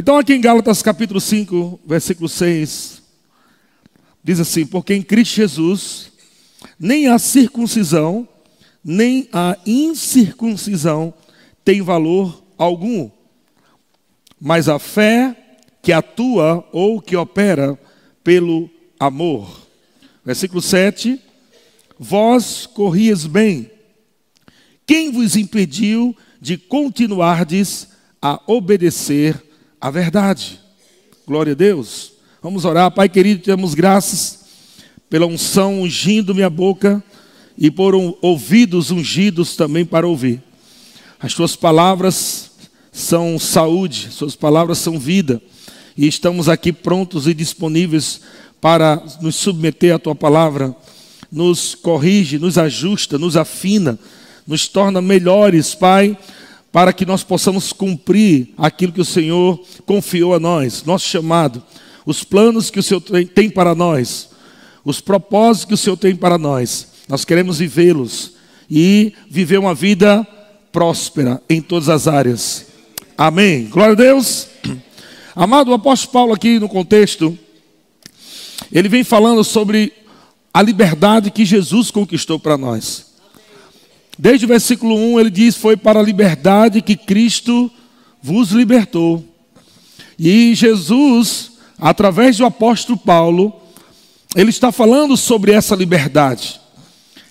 Então, aqui em Gálatas capítulo 5, versículo 6, diz assim: Porque em Cristo Jesus, nem a circuncisão, nem a incircuncisão tem valor algum, mas a fé que atua ou que opera pelo amor. Versículo 7: Vós corrias bem. Quem vos impediu de continuardes a obedecer à verdade? Glória a Deus. Vamos orar, Pai querido, te damos graças pela unção ungindo minha boca e por um, ouvidos ungidos também para ouvir. As tuas palavras são saúde, suas palavras são vida, e estamos aqui prontos e disponíveis para nos submeter à tua palavra. Nos corrige, nos ajusta, nos afina, nos torna melhores, Pai, para que nós possamos cumprir aquilo que o Senhor confiou a nós, nosso chamado, os planos que o Senhor tem para nós, os propósitos que o Senhor tem para nós. Nós queremos vivê-los e viver uma vida próspera em todas as áreas. Amém. Glória a Deus. Amado, o apóstolo Paulo aqui no contexto, ele vem falando sobre a liberdade que Jesus conquistou para nós. Desde o versículo 1 ele diz: Foi para a liberdade que Cristo vos libertou. E Jesus, através do apóstolo Paulo, ele está falando sobre essa liberdade.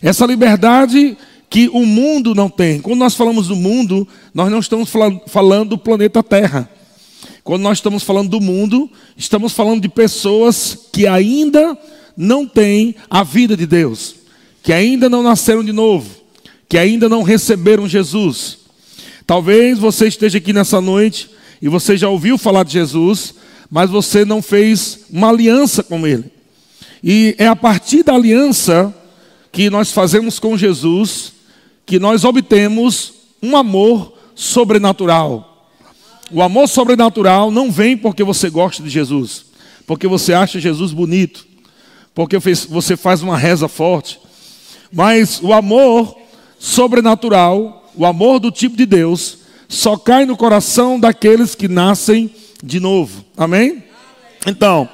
Essa liberdade que o mundo não tem. Quando nós falamos do mundo, nós não estamos falando do planeta Terra. Quando nós estamos falando do mundo, estamos falando de pessoas que ainda não têm a vida de Deus, que ainda não nasceram de novo, que ainda não receberam Jesus. Talvez você esteja aqui nessa noite e você já ouviu falar de Jesus, mas você não fez uma aliança com Ele. E é a partir da aliança que nós fazemos com Jesus que nós obtemos um amor sobrenatural. O amor sobrenatural não vem porque você gosta de Jesus, porque você acha Jesus bonito, porque você faz uma reza forte, mas o amor sobrenatural, o amor do tipo de Deus, só cai no coração daqueles que nascem de novo. Amém? Então,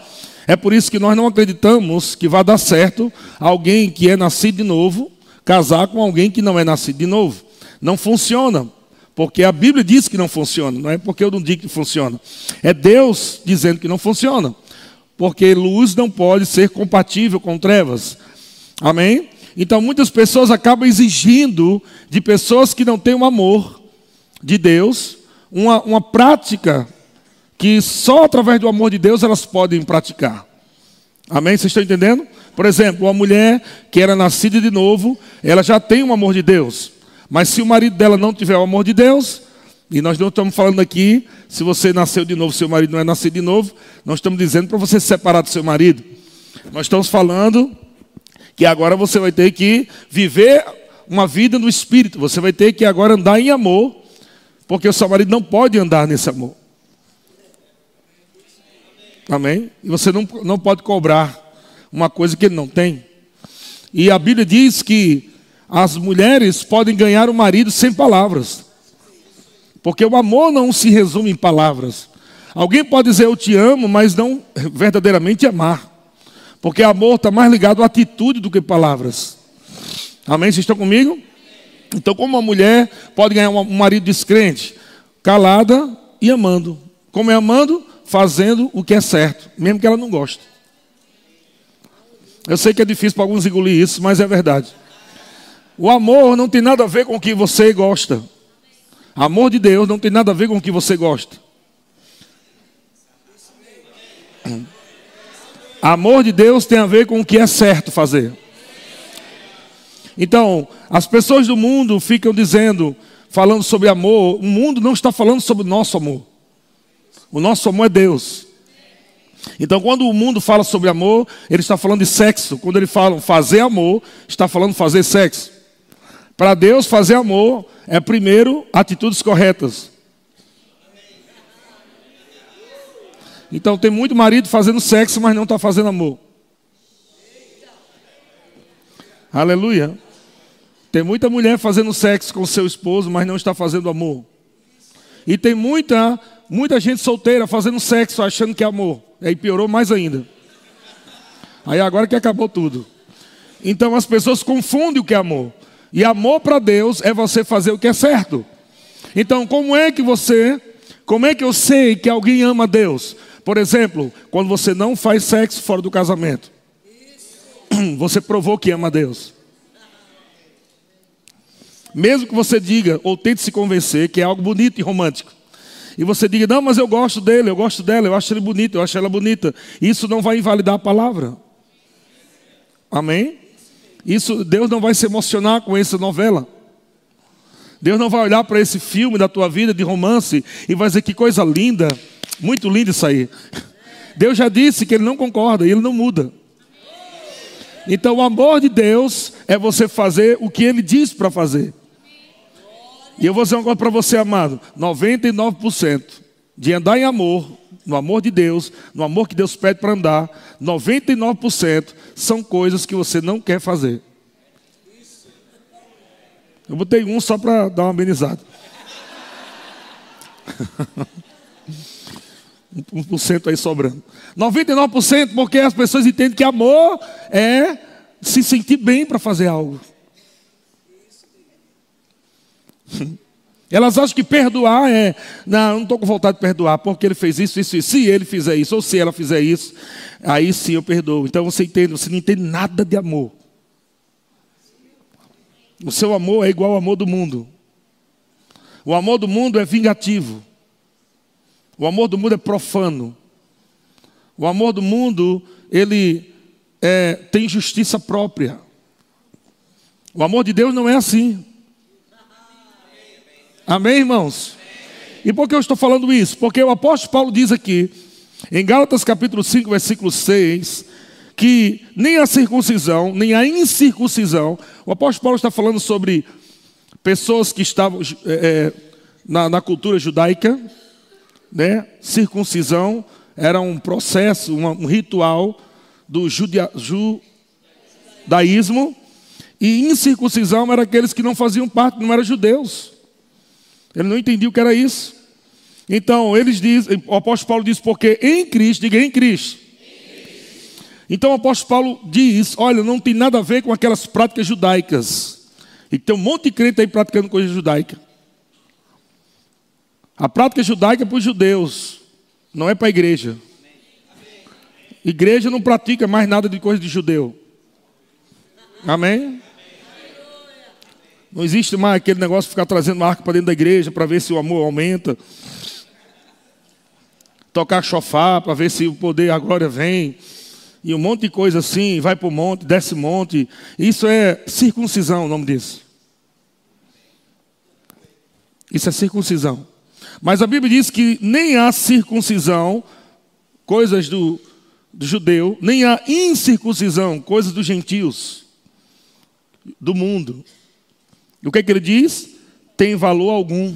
é por isso que nós não acreditamos que vai dar certo alguém que é nascido de novo casar com alguém que não é nascido de novo. Não funciona. Porque a Bíblia diz que não funciona, não é porque eu não digo que funciona. É Deus dizendo que não funciona. Porque luz não pode ser compatível com trevas. Amém? Então muitas pessoas acabam exigindo de pessoas que não têm o amor de Deus, uma, uma prática que só através do amor de Deus elas podem praticar. Amém? Vocês estão entendendo? Por exemplo, uma mulher que era nascida de novo, ela já tem o amor de Deus. Mas se o marido dela não tiver o amor de Deus, e nós não estamos falando aqui, se você nasceu de novo, seu marido não é nascido de novo, nós estamos dizendo para você se separar do seu marido. Nós estamos falando que agora você vai ter que viver uma vida no espírito, você vai ter que agora andar em amor, porque o seu marido não pode andar nesse amor. Amém? E você não, não pode cobrar uma coisa que ele não tem. E a Bíblia diz que as mulheres podem ganhar o marido sem palavras. Porque o amor não se resume em palavras. Alguém pode dizer eu te amo, mas não verdadeiramente amar. Porque amor está mais ligado à atitude do que palavras. Amém? Vocês estão comigo? Então, como uma mulher pode ganhar um marido descrente? Calada e amando. Como é amando? Fazendo o que é certo, mesmo que ela não goste. Eu sei que é difícil para alguns engolir isso, mas é verdade. O amor não tem nada a ver com o que você gosta. Amor de Deus não tem nada a ver com o que você gosta. Amor de Deus tem a ver com o que é certo fazer. Então, as pessoas do mundo ficam dizendo, falando sobre amor, o mundo não está falando sobre o nosso amor. O nosso amor é Deus. Então, quando o mundo fala sobre amor, ele está falando de sexo. Quando ele fala fazer amor, está falando fazer sexo. Para Deus, fazer amor é primeiro atitudes corretas. Então, tem muito marido fazendo sexo, mas não está fazendo amor. Aleluia. Tem muita mulher fazendo sexo com seu esposo, mas não está fazendo amor. E tem muita, muita gente solteira fazendo sexo achando que é amor. Aí piorou mais ainda. Aí agora que acabou tudo. Então as pessoas confundem o que é amor. E amor para Deus é você fazer o que é certo. Então, como é que você, como é que eu sei que alguém ama Deus? Por exemplo, quando você não faz sexo fora do casamento. Você provou que ama Deus. Mesmo que você diga ou tente se convencer que é algo bonito e romântico. E você diga, não, mas eu gosto dele, eu gosto dela, eu acho ele bonito, eu acho ela bonita. Isso não vai invalidar a palavra. Amém? Isso, Deus não vai se emocionar com essa novela. Deus não vai olhar para esse filme da tua vida de romance e vai dizer que coisa linda, muito lindo isso aí. Deus já disse que ele não concorda e ele não muda. Então o amor de Deus é você fazer o que ele diz para fazer. E eu vou dizer uma coisa para você, amado: 99% de andar em amor, no amor de Deus, no amor que Deus pede para andar, 99% são coisas que você não quer fazer. Eu botei um só para dar uma amenizada. 1% aí sobrando. 99% porque as pessoas entendem que amor é se sentir bem para fazer algo. Elas acham que perdoar é, não, não estou com vontade de perdoar, porque ele fez isso, isso, isso. Se ele fizer isso, ou se ela fizer isso, aí sim eu perdoo. Então você entende, você não entende nada de amor. O seu amor é igual ao amor do mundo. O amor do mundo é vingativo. O amor do mundo é profano. O amor do mundo, ele é, tem justiça própria. O amor de Deus não é assim. Amém, irmãos? E por que eu estou falando isso? Porque o apóstolo Paulo diz aqui, em Gálatas capítulo 5, versículo 6, que nem a circuncisão, nem a incircuncisão, o apóstolo Paulo está falando sobre pessoas que estavam é, na, na, cultura judaica, né? circuncisão era um processo, um, ritual do judia, judaísmo, e incircuncisão era aqueles que não faziam parte, não eram judeus. Ele não entendia o que era isso. Então, eles dizem, o apóstolo Paulo diz, porque em Cristo, diga em Cristo. Então o apóstolo Paulo diz: olha, não tem nada a ver com aquelas práticas judaicas. E tem um monte de crente aí praticando coisa judaica. A prática judaica é para os judeus, não é para a igreja. Igreja não pratica mais nada de coisa de judeu. Amém? Não existe mais aquele negócio de ficar trazendo arco para dentro da igreja para ver se o amor aumenta. Tocar chofar para ver se o poder, a glória vem. E um monte de coisa assim, vai para o monte, desce monte. Isso é circuncisão, o nome disso. Isso é circuncisão. Mas a Bíblia diz que nem há circuncisão, coisas do, do judeu, nem há incircuncisão, coisas dos gentios, do mundo. E o que, é que ele diz? Tem valor algum.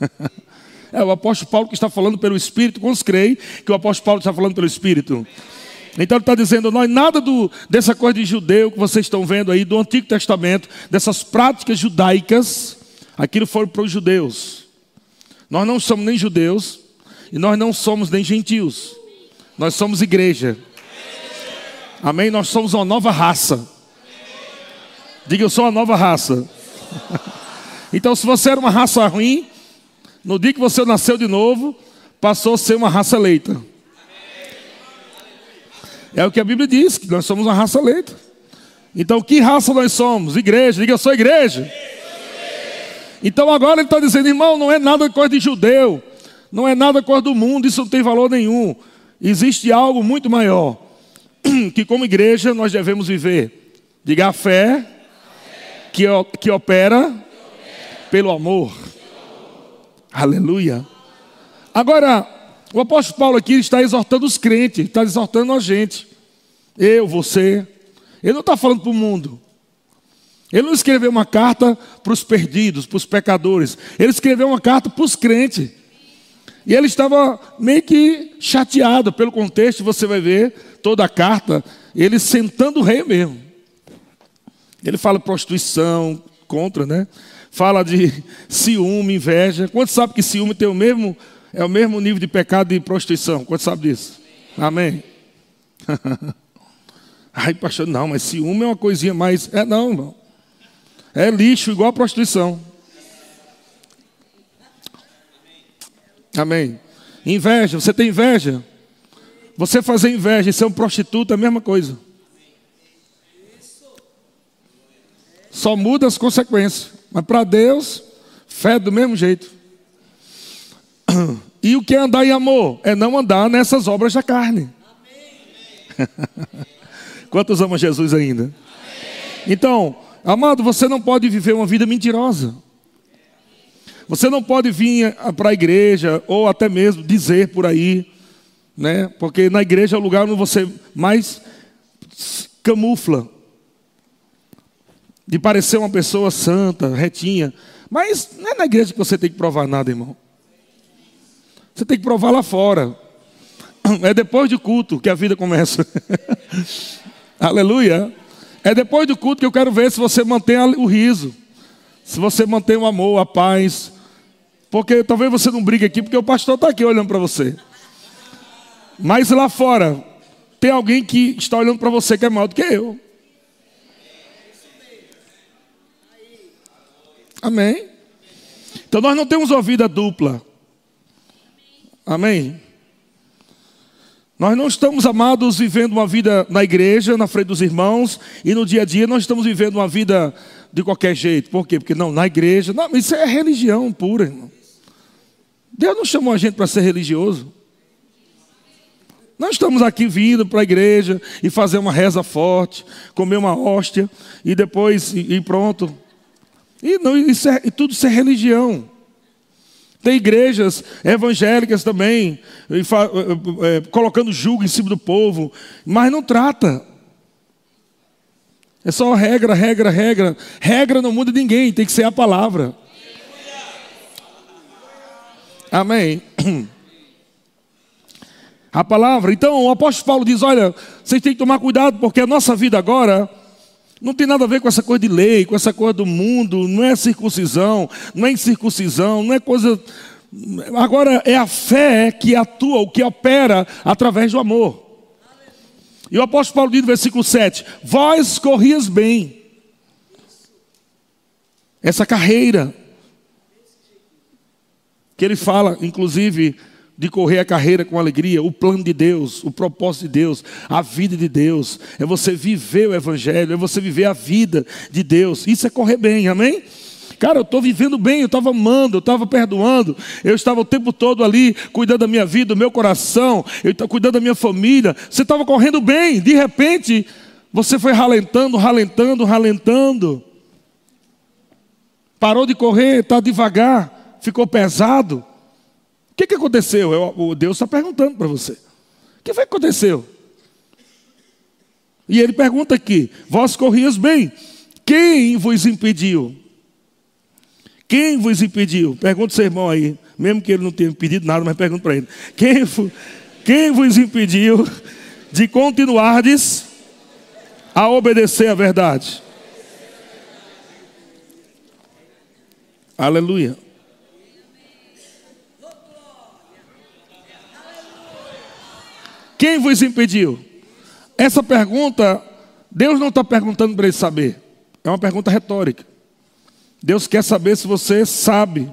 é o apóstolo Paulo que está falando pelo Espírito. Quantos creem que o apóstolo Paulo está falando pelo Espírito? Então ele está dizendo, nós nada do, dessa coisa de judeu que vocês estão vendo aí, do Antigo Testamento, dessas práticas judaicas, aquilo foi para os judeus. Nós não somos nem judeus e nós não somos nem gentios. Nós somos igreja. Amém? Nós somos uma nova raça. Diga, eu sou uma nova raça. então, se você era uma raça ruim, no dia que você nasceu de novo, passou a ser uma raça eleita. É o que a Bíblia diz, que nós somos uma raça eleita. Então, que raça nós somos? Igreja. Diga, eu sou igreja. Então, agora ele está dizendo, irmão, não é nada coisa de judeu. Não é nada coisa do mundo, isso não tem valor nenhum. Existe algo muito maior. Que como igreja nós devemos viver. Diga a fé que, que opera pelo amor. Aleluia. Agora, o apóstolo Paulo aqui está exortando os crentes, está exortando a gente. Eu, você. Ele não está falando para o mundo. Ele não escreveu uma carta para os perdidos, para os pecadores. Ele escreveu uma carta para os crentes. E ele estava meio que chateado pelo contexto, você vai ver toda a carta, ele sentando o rei mesmo. Ele fala prostituição, contra, né? fala de ciúme, inveja. Quantos sabe que ciúme tem o mesmo, é o mesmo nível de pecado de prostituição? Quantos sabe disso? Amém? Ai, pastor, não, mas ciúme é uma coisinha mais. É não, irmão. É lixo, igual a prostituição. Amém. Inveja, você tem inveja? Você fazer inveja e ser um prostituto é a mesma coisa. Só muda as consequências. Mas para Deus, fé é do mesmo jeito. E o que é andar em amor? É não andar nessas obras da carne. Quantos amam Jesus ainda? Então, amado, você não pode viver uma vida mentirosa. Você não pode vir para a igreja ou até mesmo dizer por aí, né? Porque na igreja é o lugar onde você mais camufla de parecer uma pessoa santa, retinha. Mas não é na igreja que você tem que provar nada, irmão. Você tem que provar lá fora. É depois do culto que a vida começa. Aleluia. É depois do culto que eu quero ver se você mantém o riso, se você mantém o amor, a paz. Porque talvez você não brigue aqui, porque o pastor está aqui olhando para você. Mas lá fora, tem alguém que está olhando para você que é maior do que eu. Amém? Então nós não temos uma vida dupla. Amém? Nós não estamos amados vivendo uma vida na igreja, na frente dos irmãos, e no dia a dia nós estamos vivendo uma vida de qualquer jeito. Por quê? Porque não, na igreja. Não, isso é religião pura, irmão. Deus não chamou a gente para ser religioso. Nós estamos aqui vindo para a igreja e fazer uma reza forte, comer uma hóstia e depois e pronto. E, não, isso é, e tudo isso é religião. Tem igrejas evangélicas também, e fa, é, colocando julgo em cima do povo, mas não trata. É só regra, regra, regra. Regra não muda ninguém, tem que ser a palavra. Amém. A palavra. Então o apóstolo Paulo diz: olha, vocês têm que tomar cuidado, porque a nossa vida agora não tem nada a ver com essa coisa de lei, com essa coisa do mundo, não é circuncisão, não é incircuncisão, não é coisa. Agora é a fé que atua, o que opera através do amor. E o apóstolo Paulo diz no versículo 7: Vós corrias bem. Essa carreira, que ele fala, inclusive, de correr a carreira com alegria, o plano de Deus, o propósito de Deus, a vida de Deus, é você viver o Evangelho, é você viver a vida de Deus. Isso é correr bem, amém? Cara, eu estou vivendo bem, eu estava amando, eu estava perdoando, eu estava o tempo todo ali cuidando da minha vida, do meu coração, eu estava cuidando da minha família. Você estava correndo bem, de repente você foi ralentando, ralentando, ralentando. Parou de correr, está devagar, ficou pesado que, que aconteceu? Eu, o Deus está perguntando para você. O que foi que aconteceu? E ele pergunta aqui: Vós corrias bem, quem vos impediu? Quem vos impediu? Pergunta o seu irmão aí, mesmo que ele não tenha pedido nada, mas pergunta para ele: quem, quem vos impediu de continuardes a obedecer a verdade? Aleluia. Quem vos impediu? Essa pergunta, Deus não está perguntando para ele saber. É uma pergunta retórica. Deus quer saber se você sabe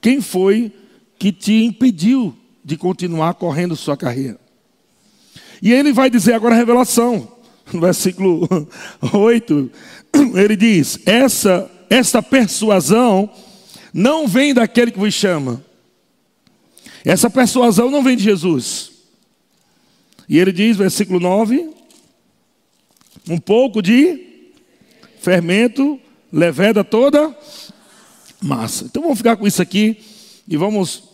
quem foi que te impediu de continuar correndo sua carreira. E ele vai dizer agora a revelação, no versículo 8, ele diz: essa, essa persuasão não vem daquele que vos chama. Essa persuasão não vem de Jesus. E ele diz, versículo 9: um pouco de fermento leveda toda massa. Então vamos ficar com isso aqui e vamos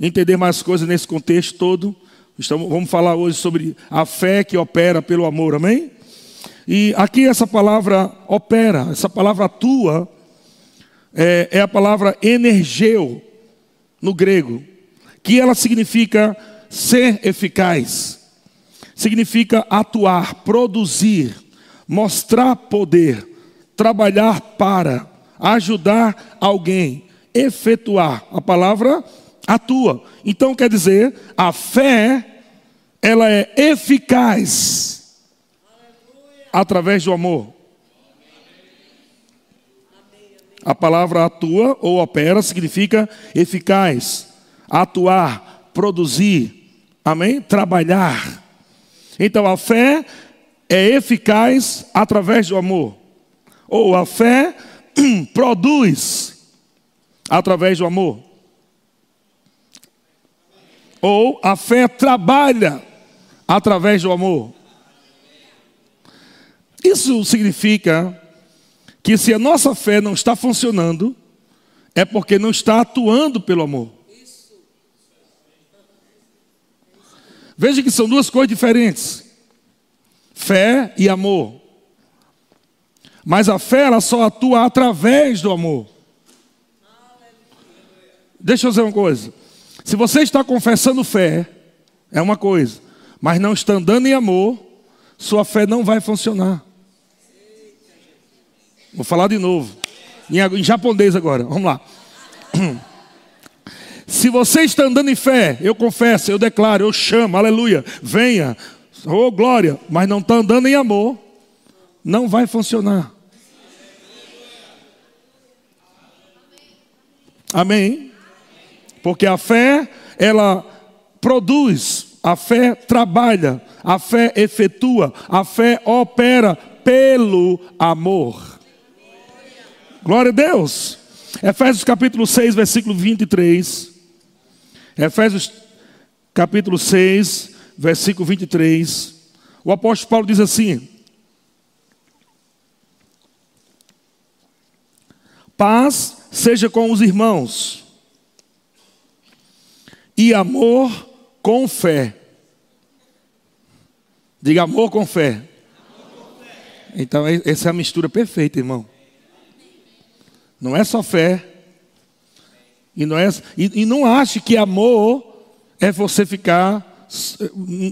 entender mais coisas nesse contexto todo. Estamos, vamos falar hoje sobre a fé que opera pelo amor, amém? E aqui essa palavra opera, essa palavra atua, é, é a palavra energeu no grego, que ela significa ser eficaz significa atuar, produzir, mostrar poder, trabalhar para, ajudar alguém, efetuar. A palavra atua. Então quer dizer, a fé ela é eficaz através do amor. A palavra atua ou opera significa eficaz, atuar, produzir, amém? Trabalhar. Então a fé é eficaz através do amor, ou a fé produz através do amor, ou a fé trabalha através do amor. Isso significa que se a nossa fé não está funcionando, é porque não está atuando pelo amor. Veja que são duas coisas diferentes: fé e amor. Mas a fé ela só atua através do amor. Deixa eu dizer uma coisa. Se você está confessando fé, é uma coisa, mas não está andando em amor, sua fé não vai funcionar. Vou falar de novo. Em, em japonês agora. Vamos lá. Se você está andando em fé, eu confesso, eu declaro, eu chamo, aleluia, venha, oh glória, mas não está andando em amor, não vai funcionar. Amém? Porque a fé, ela produz, a fé trabalha, a fé efetua, a fé opera pelo amor. Glória a Deus. Efésios capítulo 6, versículo 23. Efésios capítulo 6, versículo 23. O apóstolo Paulo diz assim: Paz seja com os irmãos, e amor com fé. Diga amor com fé. Então, essa é a mistura perfeita, irmão. Não é só fé. E não, é, e, e não ache que amor é você ficar.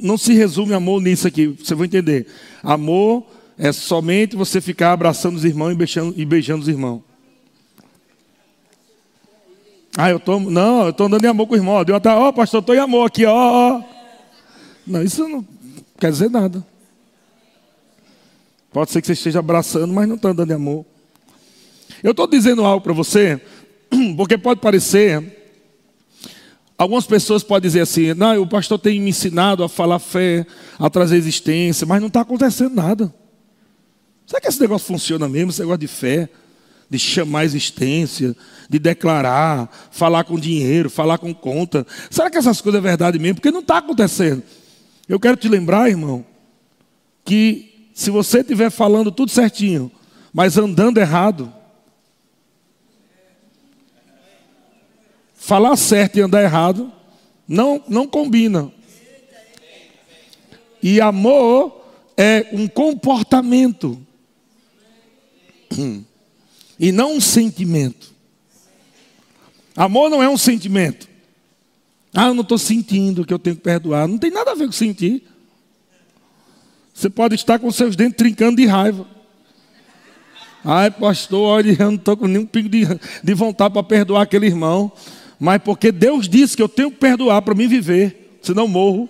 Não se resume amor nisso aqui, você vai entender. Amor é somente você ficar abraçando os irmãos e beijando, e beijando os irmãos. Ah, eu tô, não, eu estou andando em amor com o irmão. Deu até, ó, oh, pastor, estou em amor aqui, ó, ó. Não, isso não quer dizer nada. Pode ser que você esteja abraçando, mas não está andando em amor. Eu estou dizendo algo para você, porque pode parecer. Algumas pessoas podem dizer assim: não, o pastor tem me ensinado a falar fé, a trazer existência, mas não está acontecendo nada. Será que esse negócio funciona mesmo? Esse negócio de fé, de chamar a existência, de declarar, falar com dinheiro, falar com conta. Será que essas coisas é verdade mesmo? Porque não está acontecendo. Eu quero te lembrar, irmão, que se você estiver falando tudo certinho, mas andando errado, falar certo e andar errado não, não combina. E amor é um comportamento e não um sentimento. Amor não é um sentimento. Ah, eu não estou sentindo que eu tenho que perdoar. Não tem nada a ver com sentir. Você pode estar com seus dentes trincando de raiva. Ai, pastor, olha, eu não estou com nenhum pingo de, de vontade para perdoar aquele irmão mas porque Deus disse que eu tenho que perdoar para mim viver, senão morro.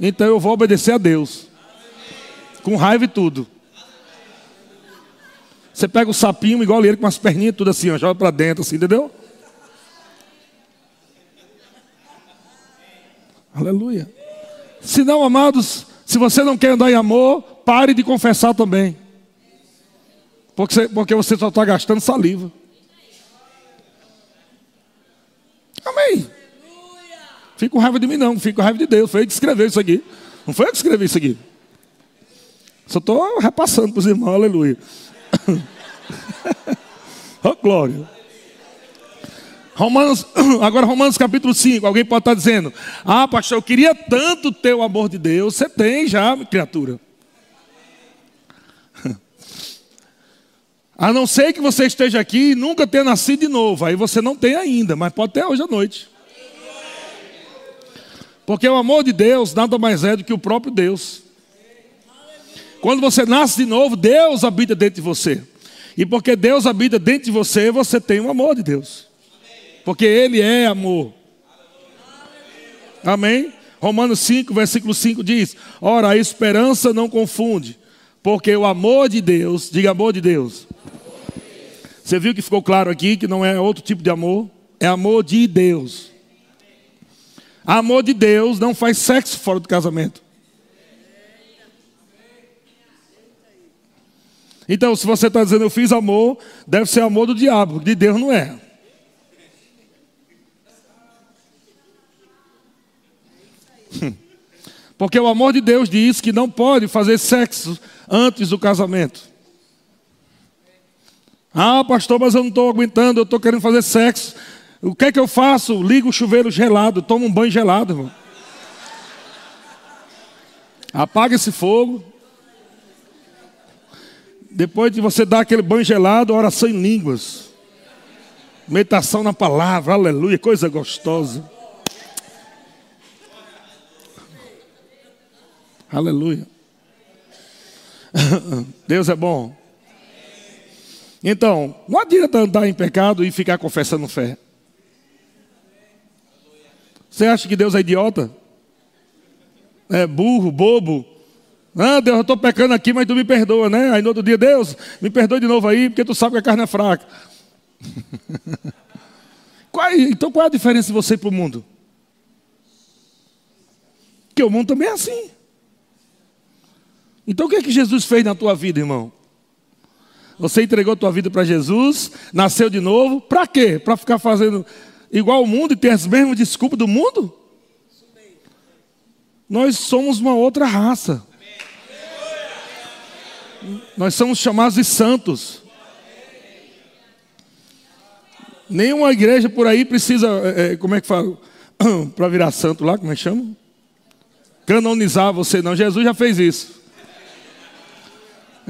Então eu vou obedecer a Deus. Com raiva e tudo. Você pega o sapinho igual ele com as perninhas tudo assim, ó, joga para dentro assim, entendeu? Aleluia. Se não, amados, se você não quer andar em amor, pare de confessar também. Porque você, porque você só está gastando saliva. Amém. Fico com raiva de mim, não. Fico com raiva de Deus. Foi ele que escreveu isso aqui. Não foi eu que escrevi isso aqui. Só estou repassando para os irmãos. Aleluia. oh, glória. Romanos, agora Romanos capítulo 5, alguém pode estar dizendo, ah pastor, eu queria tanto ter o amor de Deus, você tem já, criatura. A não ser que você esteja aqui e nunca tenha nascido de novo. Aí você não tem ainda, mas pode ter hoje à noite. Porque o amor de Deus nada mais é do que o próprio Deus. Quando você nasce de novo, Deus habita dentro de você. E porque Deus habita dentro de você, você tem o amor de Deus. Porque Ele é amor. Amém? Romanos 5, versículo 5 diz: Ora, a esperança não confunde, porque o amor de Deus, diga amor de Deus. Você viu que ficou claro aqui que não é outro tipo de amor? É amor de Deus. Amor de Deus não faz sexo fora do casamento. Então, se você está dizendo eu fiz amor, deve ser amor do diabo, de Deus não é. Porque o amor de Deus diz que não pode fazer sexo antes do casamento. Ah, pastor, mas eu não estou aguentando, eu estou querendo fazer sexo. O que é que eu faço? Ligo o chuveiro gelado, tomo um banho gelado, irmão. Apaga esse fogo. Depois de você dar aquele banho gelado, oração em línguas. Meditação na palavra, aleluia, coisa gostosa. Aleluia. Deus é bom. Então, não adianta andar em pecado e ficar confessando fé. Você acha que Deus é idiota? É burro, bobo? Ah, Deus, eu estou pecando aqui, mas tu me perdoa, né? Aí no outro dia, Deus, me perdoe de novo aí, porque tu sabe que a carne é fraca. qual, então qual é a diferença de você para o mundo? Que o mundo também é assim. Então o que é que Jesus fez na tua vida, irmão? Você entregou tua vida para Jesus, nasceu de novo, para quê? Para ficar fazendo igual o mundo e ter as mesmas desculpas do mundo? Nós somos uma outra raça. Nós somos chamados de santos. Nenhuma igreja por aí precisa, é, como é que fala? Para virar santo lá, como é que chama? Canonizar você, não. Jesus já fez isso.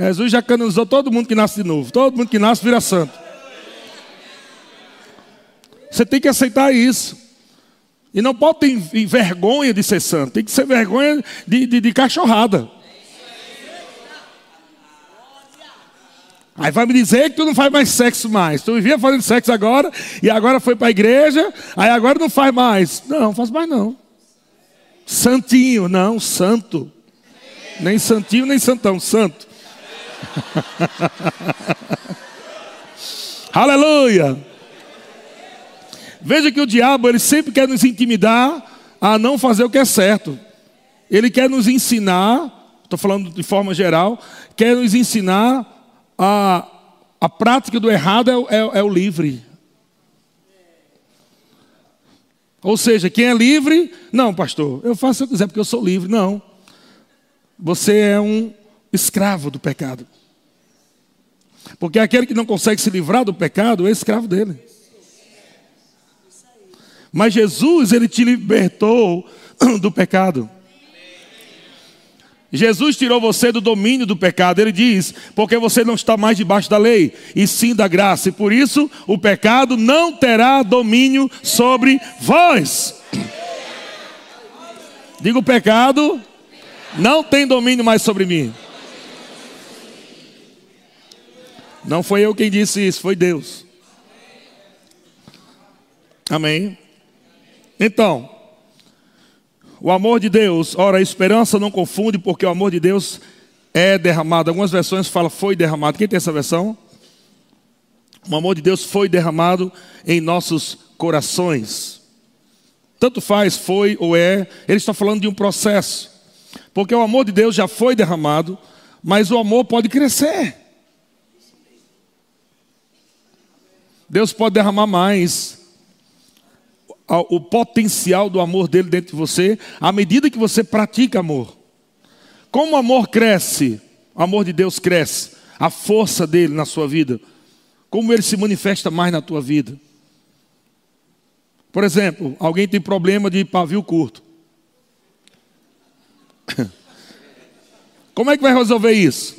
Jesus já canonizou todo mundo que nasce de novo. Todo mundo que nasce vira santo. Você tem que aceitar isso. E não pode ter vergonha de ser santo. Tem que ser vergonha de, de, de cachorrada. Aí vai me dizer que tu não faz mais sexo mais. Tu vivia fazendo sexo agora, e agora foi para a igreja, aí agora não faz mais. Não, não faz mais não. Santinho, não, santo. Nem santinho, nem santão, santo. Aleluia. Veja que o diabo, ele sempre quer nos intimidar a não fazer o que é certo. Ele quer nos ensinar, estou falando de forma geral, quer nos ensinar a, a prática do errado é, é, é o livre. Ou seja, quem é livre, não, pastor, eu faço o que eu quiser porque eu sou livre. Não. Você é um escravo do pecado. Porque aquele que não consegue se livrar do pecado é escravo dele. Mas Jesus, ele te libertou do pecado. Jesus tirou você do domínio do pecado. Ele diz: porque você não está mais debaixo da lei, e sim da graça. E por isso o pecado não terá domínio sobre vós. Diga: o pecado não tem domínio mais sobre mim. Não foi eu quem disse isso, foi Deus. Amém. Então, o amor de Deus, ora, a esperança não confunde, porque o amor de Deus é derramado. Algumas versões falam foi derramado. Quem tem essa versão? O amor de Deus foi derramado em nossos corações. Tanto faz, foi ou é, ele está falando de um processo. Porque o amor de Deus já foi derramado, mas o amor pode crescer. Deus pode derramar mais o potencial do amor dele dentro de você, à medida que você pratica amor. Como o amor cresce, o amor de Deus cresce, a força dele na sua vida, como ele se manifesta mais na tua vida. Por exemplo, alguém tem problema de pavio curto. Como é que vai resolver isso?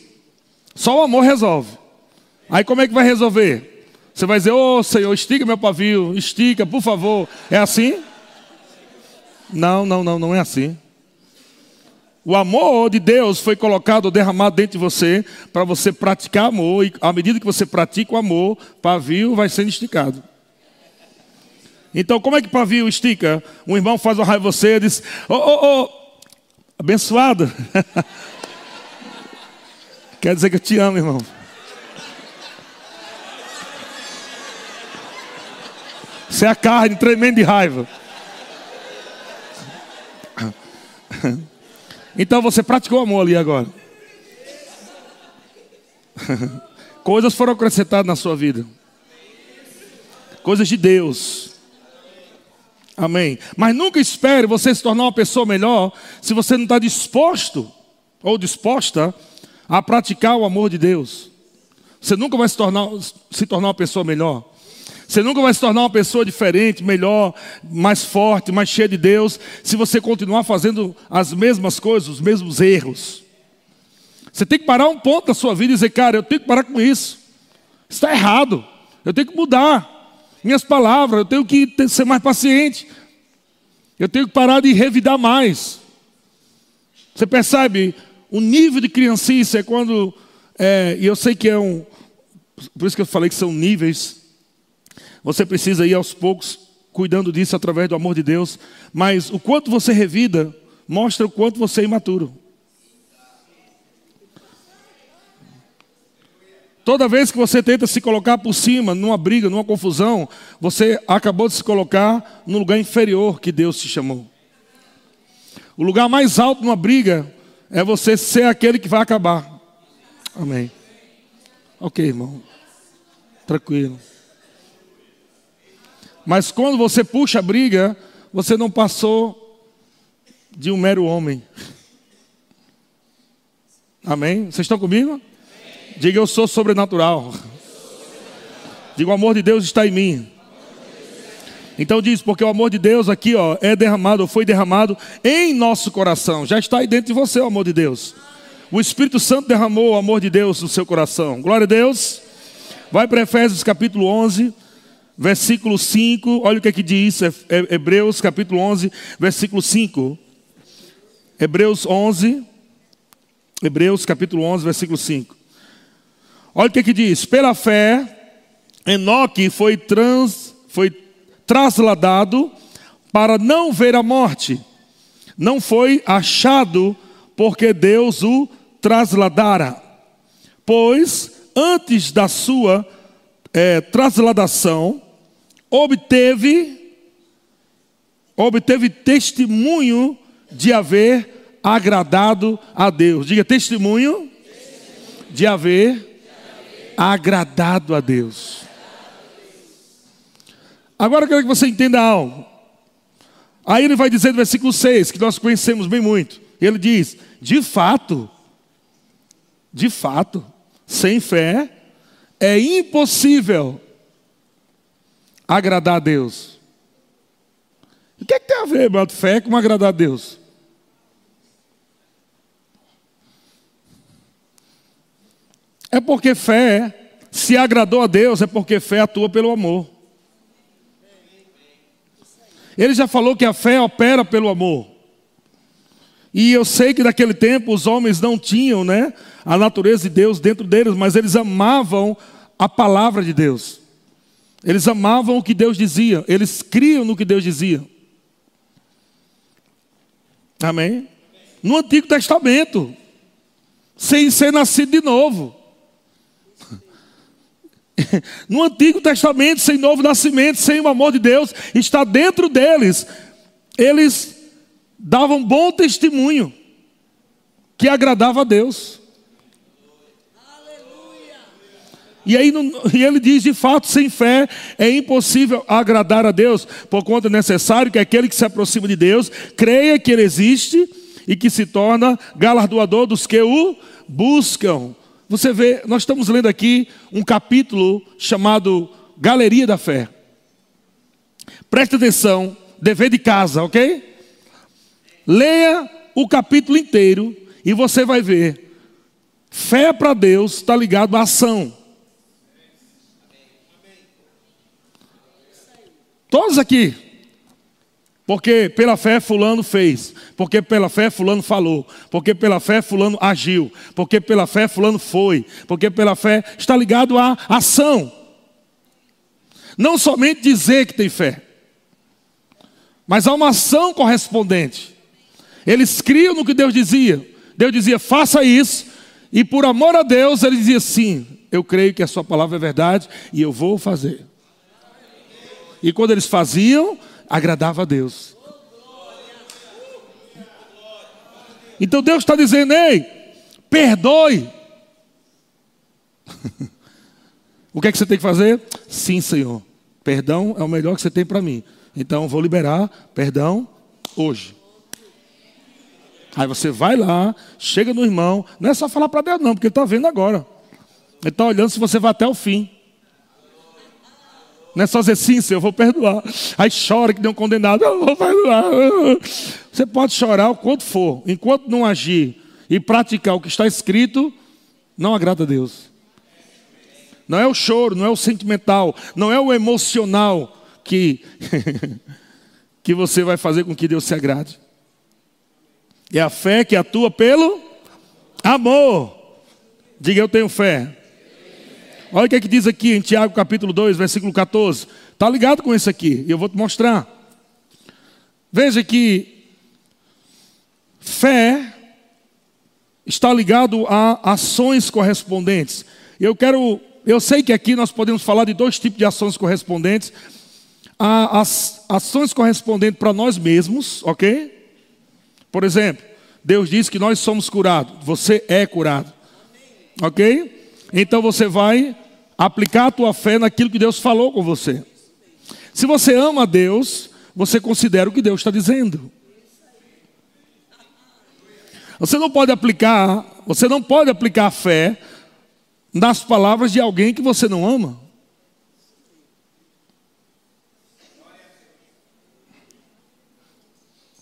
Só o amor resolve. Aí como é que vai resolver? Você vai dizer, ô oh, Senhor, estica meu pavio, estica, por favor. É assim? Não, não, não, não é assim. O amor de Deus foi colocado, derramado dentro de você, para você praticar amor, e à medida que você pratica o amor, pavio vai sendo esticado. Então, como é que pavio estica? Um irmão faz uma raiva você e diz: Ô, ô, ô, abençoado. Quer dizer que eu te amo, irmão. Você é a carne tremendo de raiva. Então você praticou amor ali agora. Coisas foram acrescentadas na sua vida. Coisas de Deus. Amém. Mas nunca espere você se tornar uma pessoa melhor se você não está disposto ou disposta a praticar o amor de Deus. Você nunca vai se tornar, se tornar uma pessoa melhor. Você nunca vai se tornar uma pessoa diferente, melhor, mais forte, mais cheia de Deus, se você continuar fazendo as mesmas coisas, os mesmos erros. Você tem que parar um ponto da sua vida e dizer, cara, eu tenho que parar com isso. Está errado. Eu tenho que mudar minhas palavras, eu tenho que ser mais paciente. Eu tenho que parar de revidar mais. Você percebe? O nível de criancice é quando. É, e eu sei que é um. Por isso que eu falei que são níveis. Você precisa ir aos poucos cuidando disso através do amor de Deus, mas o quanto você revida mostra o quanto você é imaturo. Toda vez que você tenta se colocar por cima, numa briga, numa confusão, você acabou de se colocar no lugar inferior que Deus te chamou. O lugar mais alto numa briga é você ser aquele que vai acabar. Amém. Ok, irmão. Tranquilo. Mas quando você puxa a briga, você não passou de um mero homem. Amém? Vocês estão comigo? Diga eu sou sobrenatural. Diga o amor de Deus está em mim. Então diz, porque o amor de Deus aqui, ó, é derramado, foi derramado em nosso coração. Já está aí dentro de você o amor de Deus. O Espírito Santo derramou o amor de Deus no seu coração. Glória a Deus. Vai para Efésios capítulo 11 versículo 5, olha o que é que diz, Hebreus capítulo 11, versículo 5. Hebreus 11, Hebreus capítulo 11, versículo 5. Olha o que é que diz, pela fé, Enoque foi, trans, foi trasladado para não ver a morte. Não foi achado porque Deus o trasladara. Pois antes da sua é, trasladação, obteve, obteve testemunho de haver agradado a Deus. Diga testemunho de haver agradado a Deus. Agora eu quero que você entenda algo. Aí ele vai dizer no versículo 6, que nós conhecemos bem muito. Ele diz: de fato, de fato, sem fé é impossível agradar a Deus. O que, é que tem a ver, meu, fé com agradar a Deus? É porque fé, se agradou a Deus, é porque fé atua pelo amor. Ele já falou que a fé opera pelo amor. E eu sei que naquele tempo os homens não tinham, né, a natureza de Deus dentro deles, mas eles amavam a palavra de Deus. Eles amavam o que Deus dizia, eles criam no que Deus dizia. Amém? No Antigo Testamento, sem ser nascido de novo. No Antigo Testamento, sem novo nascimento, sem o amor de Deus, está dentro deles. Eles davam bom testemunho que agradava a Deus. E aí e ele diz, de fato, sem fé é impossível agradar a Deus, por conta é necessário que aquele que se aproxima de Deus creia que ele existe e que se torna galardoador dos que o buscam. Você vê, nós estamos lendo aqui um capítulo chamado Galeria da Fé. Preste atenção, dever de casa, ok? Leia o capítulo inteiro e você vai ver. Fé para Deus está ligado à ação. Todos aqui. Porque pela fé fulano fez, porque pela fé fulano falou, porque pela fé fulano agiu, porque pela fé fulano foi, porque pela fé está ligado à ação. Não somente dizer que tem fé, mas há uma ação correspondente. Eles criam no que Deus dizia. Deus dizia: "Faça isso", e por amor a Deus, ele dizia: "Sim, eu creio que a sua palavra é verdade e eu vou fazer". E quando eles faziam, agradava a Deus. Então Deus está dizendo: ei, perdoe. o que é que você tem que fazer? Sim, Senhor. Perdão é o melhor que você tem para mim. Então vou liberar perdão hoje. Aí você vai lá, chega no irmão, não é só falar para Deus, não, porque ele está vendo agora. Ele está olhando se você vai até o fim. Não é só dizer sim, Senhor, eu vou perdoar. Aí chora que deu um condenado, eu vou perdoar. Você pode chorar o quanto for, enquanto não agir e praticar o que está escrito, não agrada a Deus. Não é o choro, não é o sentimental, não é o emocional que, que você vai fazer com que Deus se agrade. É a fé que atua pelo amor. Diga eu tenho fé. Olha o que, é que diz aqui em Tiago capítulo 2, versículo 14. Está ligado com isso aqui, e eu vou te mostrar. Veja que fé está ligado a ações correspondentes. Eu quero, eu sei que aqui nós podemos falar de dois tipos de ações correspondentes. As ações correspondentes para nós mesmos, ok? Por exemplo, Deus diz que nós somos curados, você é curado, ok? Então você vai aplicar a tua fé naquilo que Deus falou com você. Se você ama Deus, você considera o que Deus está dizendo. Você não pode aplicar, você não pode aplicar a fé nas palavras de alguém que você não ama.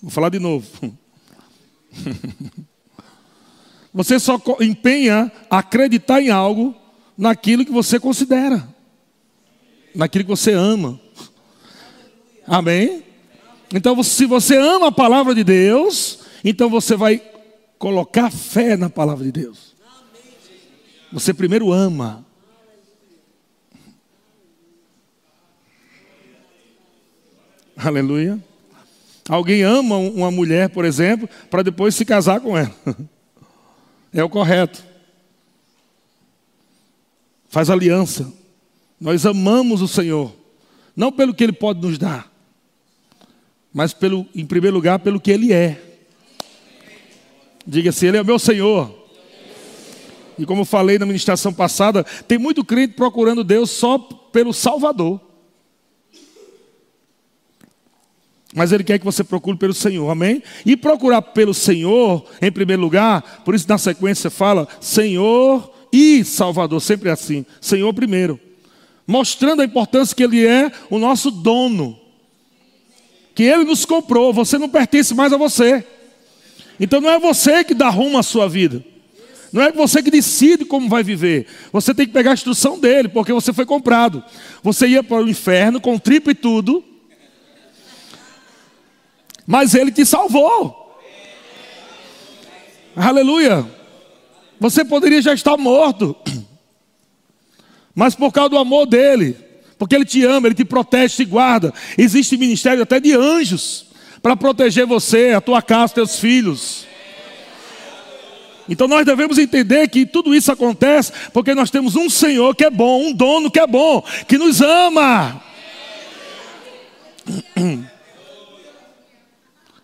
Vou falar de novo. Você só empenha acreditar em algo naquilo que você considera, naquilo que você ama. Amém? Então, se você ama a palavra de Deus, então você vai colocar fé na palavra de Deus. Você primeiro ama. Aleluia. Alguém ama uma mulher, por exemplo, para depois se casar com ela. É o correto. Faz aliança. Nós amamos o Senhor, não pelo que Ele pode nos dar, mas pelo, em primeiro lugar, pelo que Ele é. Diga assim: Ele é o meu Senhor. E como falei na ministração passada, tem muito crente procurando Deus só pelo Salvador. Mas Ele quer que você procure pelo Senhor, amém? E procurar pelo Senhor, em primeiro lugar, por isso na sequência fala Senhor e Salvador, sempre assim. Senhor primeiro. Mostrando a importância que Ele é o nosso dono. Que Ele nos comprou, você não pertence mais a você. Então não é você que dá rumo à sua vida. Não é você que decide como vai viver. Você tem que pegar a instrução dele, porque você foi comprado. Você ia para o inferno com tripa e tudo mas ele te salvou. Aleluia. Você poderia já estar morto, mas por causa do amor dele, porque ele te ama, ele te protege, te guarda. Existe ministério até de anjos para proteger você, a tua casa, teus filhos. Então nós devemos entender que tudo isso acontece porque nós temos um Senhor que é bom, um dono que é bom, que nos ama.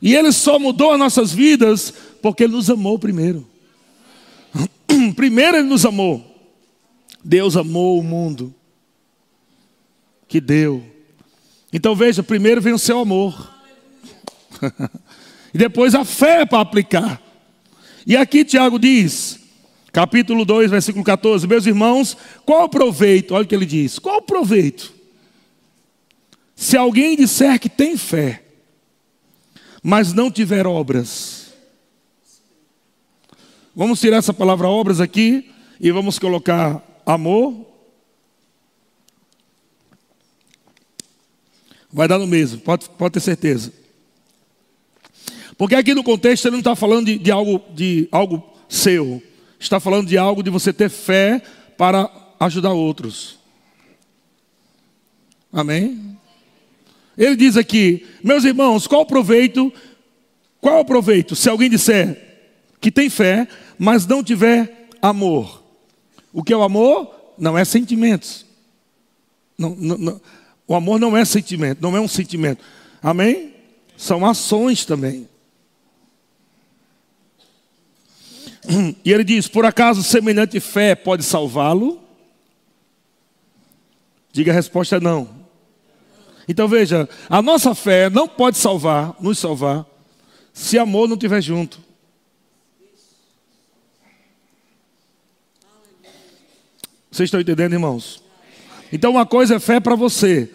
E Ele só mudou as nossas vidas porque Ele nos amou primeiro. Primeiro Ele nos amou. Deus amou o mundo que deu. Então veja, primeiro vem o seu amor. e depois a fé para aplicar. E aqui Tiago diz, capítulo 2, versículo 14: Meus irmãos, qual o proveito? Olha o que ele diz: qual o proveito? Se alguém disser que tem fé, mas não tiver obras. Vamos tirar essa palavra obras aqui e vamos colocar amor. Vai dar no mesmo, pode, pode ter certeza. Porque aqui no contexto ele não está falando de, de, algo, de algo seu, está falando de algo de você ter fé para ajudar outros. Amém? Ele diz aqui, meus irmãos, qual o proveito? Qual o proveito se alguém disser que tem fé, mas não tiver amor? O que é o amor? Não é sentimentos. Não, não, não. O amor não é sentimento, não é um sentimento. Amém? São ações também. E ele diz: Por acaso semelhante fé pode salvá-lo? Diga a resposta não. Então veja, a nossa fé não pode salvar, nos salvar, se amor não estiver junto. Vocês estão entendendo, irmãos? Então uma coisa é fé para você,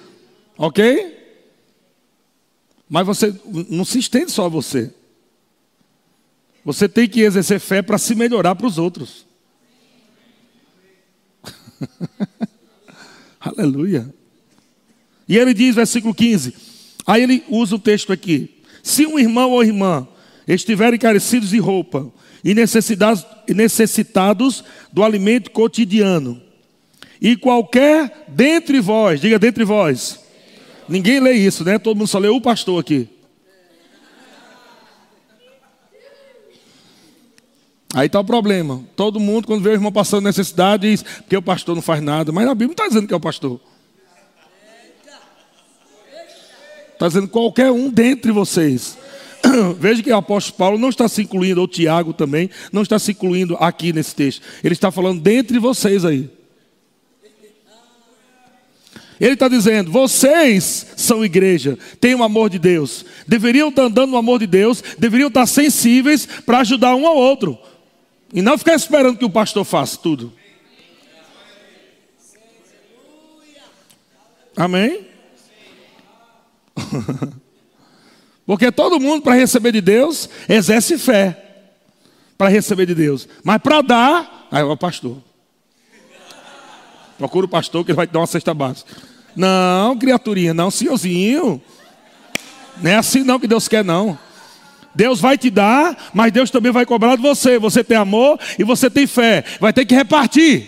ok? Mas você não se estende só a você. Você tem que exercer fé para se melhorar para os outros. Aleluia. E ele diz, versículo 15. Aí ele usa o texto aqui. Se um irmão ou irmã estiverem carecidos de roupa e necessitados, necessitados do alimento cotidiano, e qualquer dentre vós, diga dentre vós, ninguém lê isso, né? Todo mundo só lê o pastor aqui. Aí está o problema. Todo mundo, quando vê o irmão passando necessidade, diz que o pastor não faz nada. Mas a Bíblia não está dizendo que é o pastor. Está dizendo qualquer um dentre vocês. Veja que o apóstolo Paulo não está se incluindo, ou Tiago também, não está se incluindo aqui nesse texto. Ele está falando dentre vocês aí. Ele está dizendo: vocês são igreja, têm o amor de Deus, deveriam estar andando no amor de Deus, deveriam estar sensíveis para ajudar um ao outro. E não ficar esperando que o pastor faça tudo. Amém? Porque todo mundo, para receber de Deus, exerce fé. Para receber de Deus. Mas para dar, aí é o pastor. Procura o pastor que ele vai te dar uma cesta básica. Não, criaturinha, não, senhorzinho. Não é assim não que Deus quer, não. Deus vai te dar, mas Deus também vai cobrar de você. Você tem amor e você tem fé. Vai ter que repartir.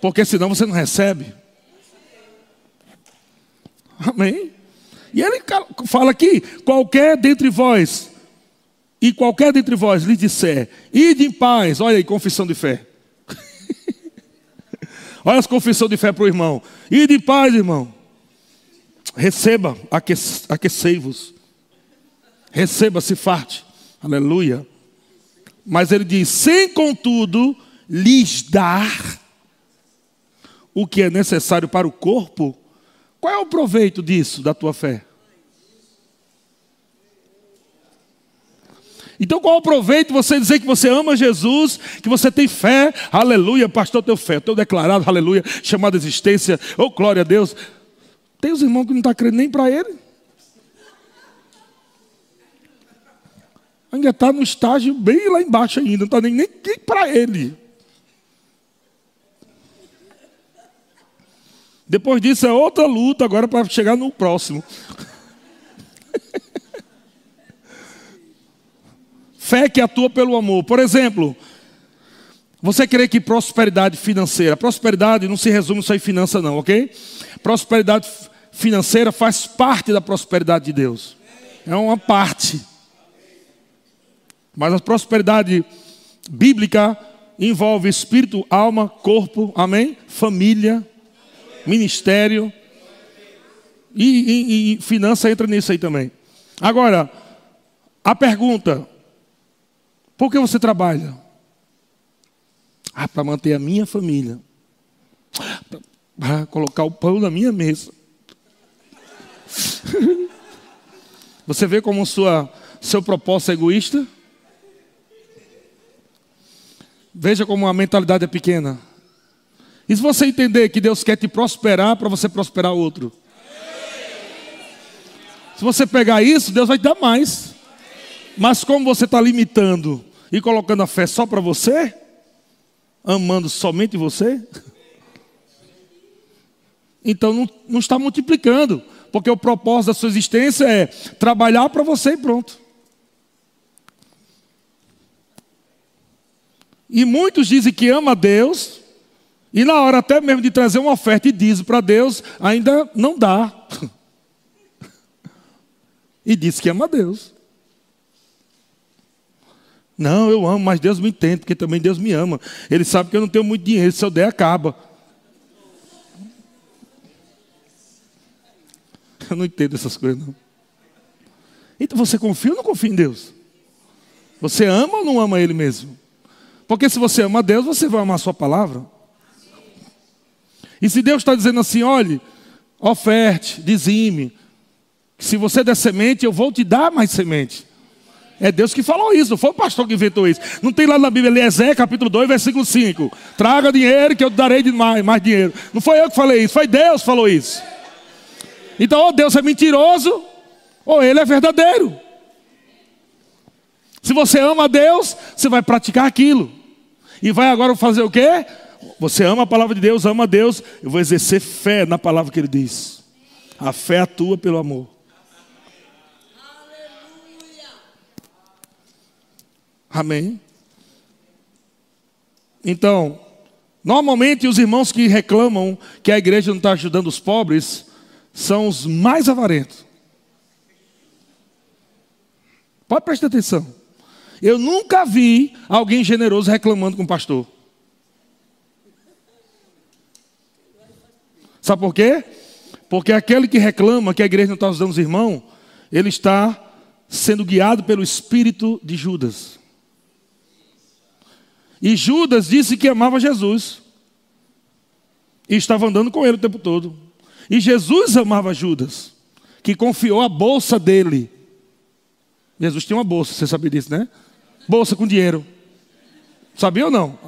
Porque senão você não recebe. Amém? E ele fala aqui: qualquer dentre vós, e qualquer dentre vós lhe disser, ide em paz, olha aí, confissão de fé. olha as confissão de fé para o irmão. Ide em paz, irmão. Receba, aquecei-vos. Receba, se farte. Aleluia. Mas ele diz: sem contudo lhes dar o que é necessário para o corpo. Qual é o proveito disso, da tua fé? Então, qual o proveito você dizer que você ama Jesus, que você tem fé, aleluia, pastor, teu fé, teu declarado, aleluia, chamado existência, oh glória a Deus. Tem os irmãos que não estão tá crendo nem para ele. Ainda está no estágio bem lá embaixo ainda, não está nem, nem para ele. Depois disso é outra luta agora para chegar no próximo. Fé que atua pelo amor. Por exemplo, você crê que prosperidade financeira, prosperidade não se resume só em finança não, ok? Prosperidade financeira faz parte da prosperidade de Deus. É uma parte. Mas a prosperidade bíblica envolve espírito, alma, corpo, amém? Família, ministério. E, e, e finança entra nisso aí também. Agora, a pergunta: por que você trabalha? Ah, para manter a minha família. Para colocar o pão na minha mesa. Você vê como sua, seu propósito é egoísta? Veja como a mentalidade é pequena. E se você entender que Deus quer te prosperar para você prosperar outro? Se você pegar isso, Deus vai te dar mais. Mas como você está limitando e colocando a fé só para você, amando somente você, então não, não está multiplicando. porque o propósito da sua existência é trabalhar para você e pronto. E muitos dizem que ama a Deus, e na hora até mesmo de trazer uma oferta e diz para Deus, ainda não dá. e diz que ama a Deus. Não, eu amo, mas Deus me entende, porque também Deus me ama. Ele sabe que eu não tenho muito dinheiro, se eu der, acaba. Eu não entendo essas coisas, não. Então você confia ou não confia em Deus? Você ama ou não ama Ele mesmo? Porque se você ama Deus, você vai amar a Sua palavra. E se Deus está dizendo assim, olhe, oferte, dizime, se você der semente, eu vou te dar mais semente. É Deus que falou isso, não foi o pastor que inventou isso. Não tem lá na Bíblia, Eliezer, capítulo 2, versículo 5. Traga dinheiro que eu darei mais, mais dinheiro. Não foi eu que falei isso, foi Deus que falou isso. Então, ou Deus é mentiroso, ou ele é verdadeiro. Se você ama Deus, você vai praticar aquilo. E vai agora fazer o quê? Você ama a palavra de Deus, ama a Deus. Eu vou exercer fé na palavra que ele diz. A fé atua pelo amor. Amém? Então, normalmente os irmãos que reclamam que a igreja não está ajudando os pobres são os mais avarentos. Pode prestar atenção. Eu nunca vi alguém generoso reclamando com o pastor. Sabe por quê? Porque aquele que reclama que a igreja não está ajudando os irmãos, ele está sendo guiado pelo espírito de Judas. E Judas disse que amava Jesus. E estava andando com ele o tempo todo. E Jesus amava Judas, que confiou a bolsa dele. Jesus tinha uma bolsa, você sabia disso, né? Bolsa com dinheiro. Sabia ou não?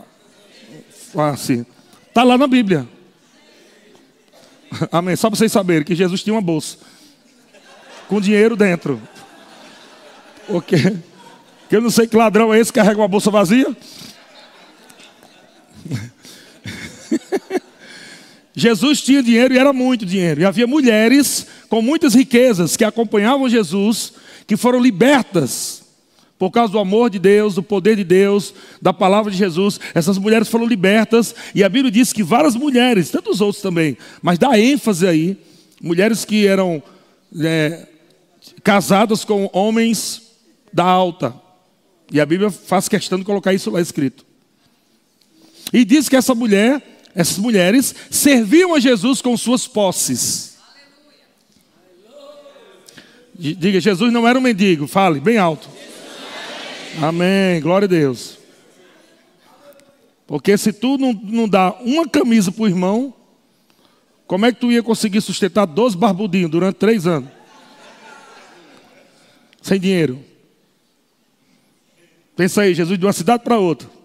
Ah, sim. Está lá na Bíblia. Amém. Só para vocês saberem que Jesus tinha uma bolsa. Com dinheiro dentro. Ok. Que eu não sei que ladrão é esse que carrega uma bolsa vazia. Jesus tinha dinheiro e era muito dinheiro. E havia mulheres com muitas riquezas que acompanhavam Jesus, que foram libertas por causa do amor de Deus, do poder de Deus, da palavra de Jesus. Essas mulheres foram libertas e a Bíblia diz que várias mulheres, tantos outros também, mas dá ênfase aí, mulheres que eram é, casadas com homens da alta. E a Bíblia faz questão de colocar isso lá escrito. E diz que essa mulher, essas mulheres, serviam a Jesus com suas posses. Diga, Jesus não era um mendigo, fale bem alto. Amém, glória a Deus. Porque se tu não, não dá uma camisa para o irmão, como é que tu ia conseguir sustentar 12 barbudinhos durante três anos? Sem dinheiro. Pensa aí, Jesus de uma cidade para outra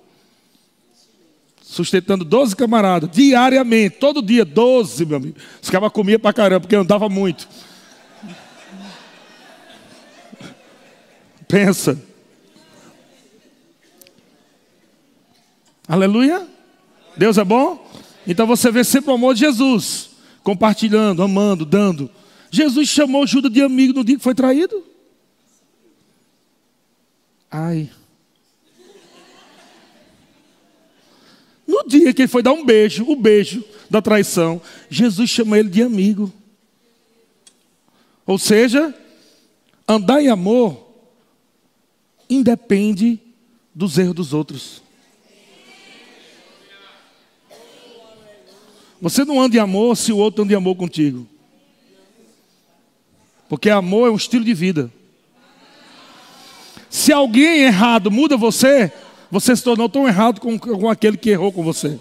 sustentando 12 camaradas, diariamente, todo dia, 12, meu amigo. Os caras comiam pra caramba, porque andava muito. Pensa. Aleluia. Deus é bom? Então você vê sempre o amor de Jesus, compartilhando, amando, dando. Jesus chamou Judas de amigo no dia que foi traído. Ai. No dia que ele foi dar um beijo, o beijo da traição, Jesus chama ele de amigo. Ou seja, andar em amor independe dos erros dos outros. Você não anda em amor se o outro anda em amor contigo. Porque amor é um estilo de vida. Se alguém errado muda você, você se tornou tão errado com, com aquele que errou com você.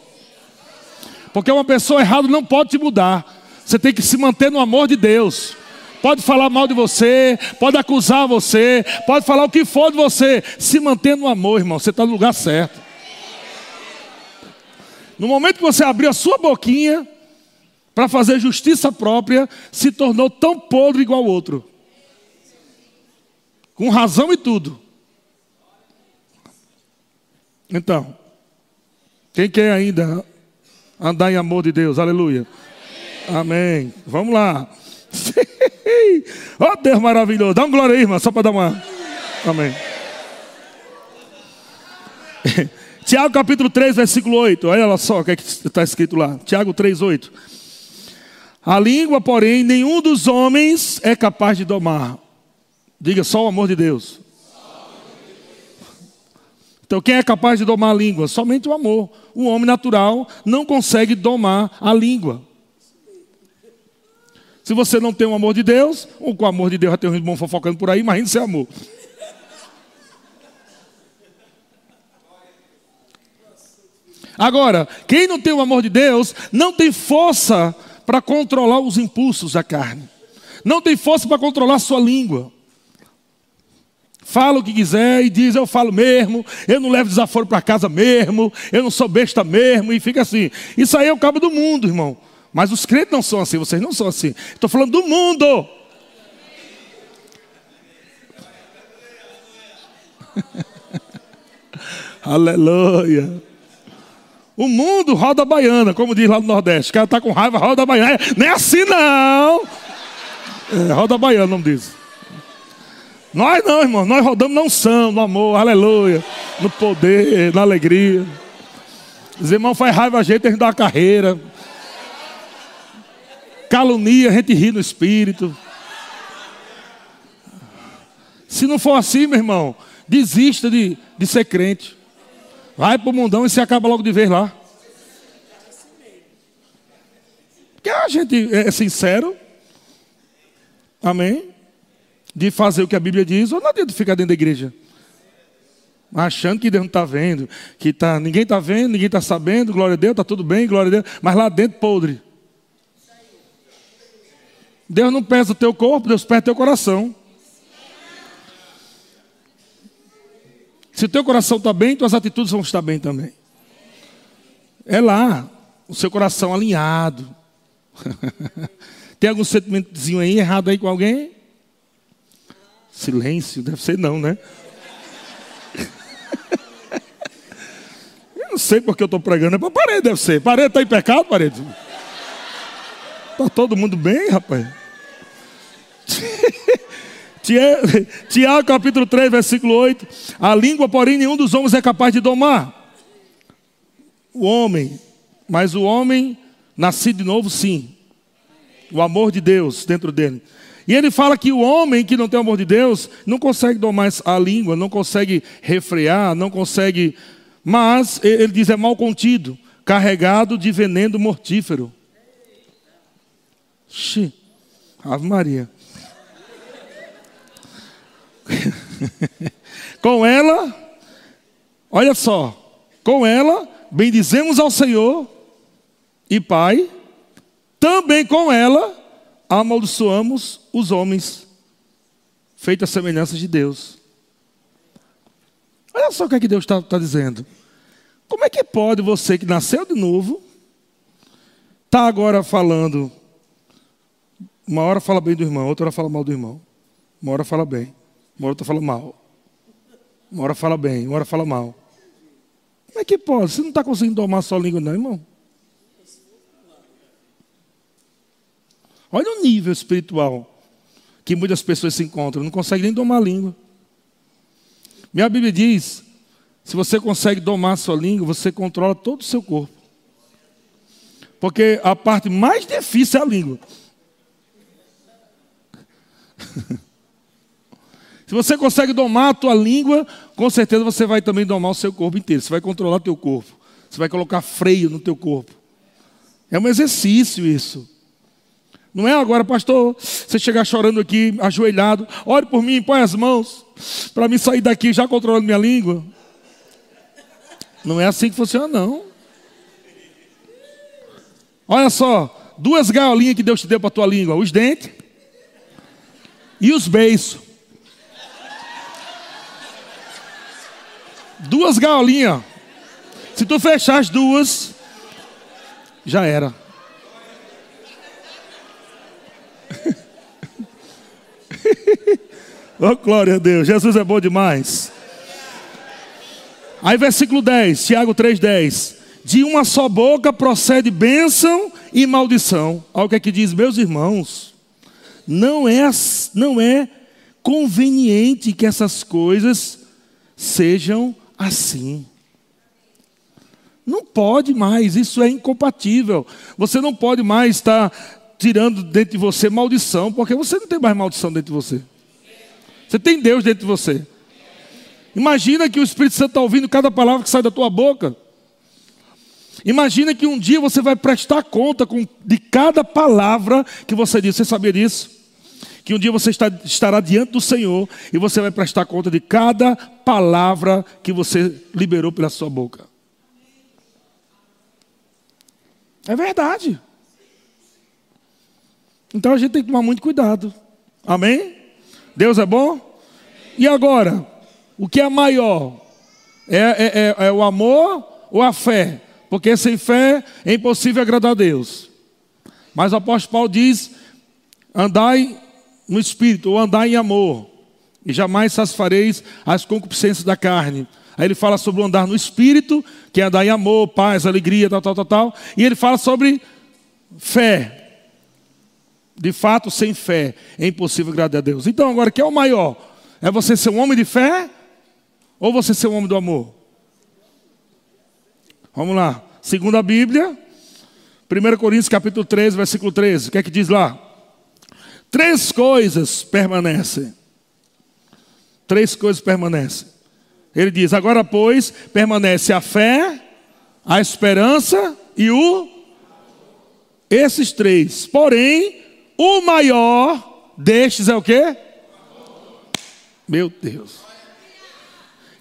Porque uma pessoa errada não pode te mudar. Você tem que se manter no amor de Deus. Pode falar mal de você, pode acusar você, pode falar o que for de você. Se manter no amor, irmão, você está no lugar certo. No momento que você abriu a sua boquinha para fazer justiça própria, se tornou tão podre igual o outro. Com razão e tudo. Então, quem quer ainda andar em amor de Deus? Aleluia. Amém. Amém. Vamos lá. Oh, Deus maravilhoso. Dá um glória aí, irmã, só para dar uma. Amém. Tiago capítulo 3, versículo 8. Olha só o que é está escrito lá. Tiago 3, 8. A língua, porém, nenhum dos homens é capaz de domar. Diga só o amor de Deus. Então, quem é capaz de domar a língua? Somente o amor. O homem natural não consegue domar a língua. Se você não tem o amor de Deus, ou com o amor de Deus já tem um irmão fofocando por aí, imagina sem amor. Agora, quem não tem o amor de Deus, não tem força para controlar os impulsos da carne. Não tem força para controlar sua língua. Fala o que quiser e diz, eu falo mesmo, eu não levo desaforo para casa mesmo, eu não sou besta mesmo, e fica assim. Isso aí é o cabo do mundo, irmão. Mas os crentes não são assim, vocês não são assim. Estou falando do mundo. Aleluia. O mundo roda baiana, como diz lá no Nordeste. O cara está com raiva, roda baiana. Não é assim não. É, roda baiana, não diz. Nós não, irmão. Nós rodamos na unção, no amor, aleluia. No poder, na alegria. Os irmãos faz raiva a gente, a gente dá uma carreira. Calunia, a gente ri no espírito. Se não for assim, meu irmão, desista de, de ser crente. Vai para o mundão e se acaba logo de vez lá. Porque a gente é sincero. Amém? De fazer o que a Bíblia diz, ou não adianta ficar dentro da igreja. Achando que Deus não está vendo, que tá, ninguém está vendo, ninguém está sabendo, glória a Deus, está tudo bem, glória a Deus, mas lá dentro podre. Deus não pesa o teu corpo, Deus pesa o teu coração. Se o teu coração está bem, tuas atitudes vão estar bem também. É lá, o seu coração alinhado. Tem algum sentimentozinho aí errado aí com alguém? Silêncio, deve ser não, né? eu não sei porque eu estou pregando, é para parede, deve ser. Parede está em pecado, parede? Está todo mundo bem, rapaz? Tiago capítulo 3, versículo 8. A língua, porém, nenhum dos homens é capaz de domar. O homem, mas o homem nascido de novo, sim. O amor de Deus dentro dele. E ele fala que o homem que não tem o amor de Deus não consegue domar a língua, não consegue refrear, não consegue. Mas ele diz é mal contido, carregado de veneno mortífero. Xi, Ave Maria. com ela, olha só, com ela bendizemos ao Senhor e Pai, também com ela amaldiçoamos os homens, feitos a semelhança de Deus. Olha só o que, é que Deus está tá dizendo. Como é que pode você que nasceu de novo, tá agora falando, uma hora fala bem do irmão, outra hora fala mal do irmão, uma hora fala bem. Uma hora fala mal. Uma hora fala bem, uma hora fala mal. Como é que pode? Você não está conseguindo domar sua língua, não, irmão? Olha o nível espiritual que muitas pessoas se encontram, não conseguem nem domar a língua. Minha Bíblia diz: se você consegue domar a sua língua, você controla todo o seu corpo. Porque a parte mais difícil é a língua. Se você consegue domar a tua língua, com certeza você vai também domar o seu corpo inteiro. Você vai controlar o teu corpo. Você vai colocar freio no teu corpo. É um exercício isso. Não é agora, pastor, você chegar chorando aqui, ajoelhado, ore por mim, põe as mãos, para mim sair daqui já controlando minha língua. Não é assim que funciona, não. Olha só, duas gaiolinhas que Deus te deu para tua língua: os dentes e os beiços. Duas galinhas. Se tu fechar as duas, já era. Oh, glória a Deus. Jesus é bom demais. Aí, versículo 10, Tiago 3,10. De uma só boca procede bênção e maldição. Olha o que é que diz, meus irmãos. não é, não é conveniente que essas coisas sejam assim. Não pode mais, isso é incompatível. Você não pode mais estar tirando dentro de você maldição, porque você não tem mais maldição dentro de você. Você tem Deus dentro de você. Imagina que o Espírito Santo está ouvindo cada palavra que sai da tua boca. Imagina que um dia você vai prestar conta de cada palavra que você diz. Você sabia disso? Que um dia você está, estará diante do Senhor e você vai prestar conta de cada palavra que você liberou pela sua boca. É verdade. Então a gente tem que tomar muito cuidado. Amém? Deus é bom? E agora? O que é maior? É, é, é, é o amor ou a fé? Porque sem fé é impossível agradar a Deus. Mas o apóstolo Paulo diz: andai no espírito, ou andai em amor, e jamais satisfareis as concupiscências da carne. Aí ele fala sobre o andar no espírito, que é andar em amor, paz, alegria, tal, tal, tal, tal. E ele fala sobre fé. De fato, sem fé é impossível agradar a Deus. Então, agora, que é o maior? É você ser um homem de fé ou você ser um homem do amor? Vamos lá. Segundo a Bíblia, 1 Coríntios capítulo 13, versículo 13. O que é que diz lá? Três coisas permanecem. Três coisas permanecem. Ele diz: agora, pois, permanece a fé, a esperança e o. Esses três. Porém, o maior destes é o quê? Meu Deus.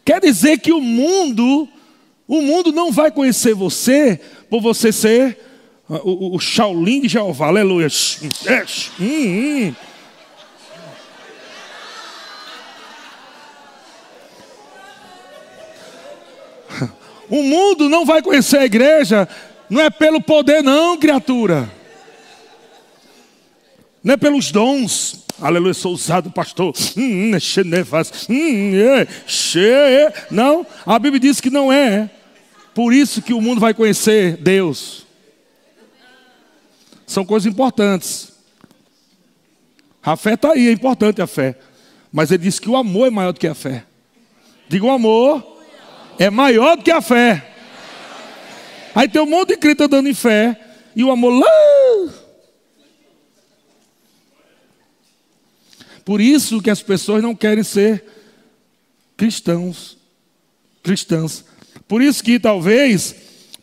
Quer dizer que o mundo o mundo não vai conhecer você por você ser uh, o, o Shaolin de Jeová. Aleluia. Hum, hum. O mundo não vai conhecer a igreja, não é pelo poder, não, criatura. Não é pelos dons. Aleluia, sou usado, pastor. Não, a Bíblia diz que não é. Por isso que o mundo vai conhecer Deus. São coisas importantes. A fé está aí, é importante a fé. Mas ele disse que o amor é maior do que a fé. Diga o amor é maior do que a fé. Aí tem um monte de crente andando em fé. E o amor lá. Por isso que as pessoas não querem ser cristãos. Cristãs. Por isso que talvez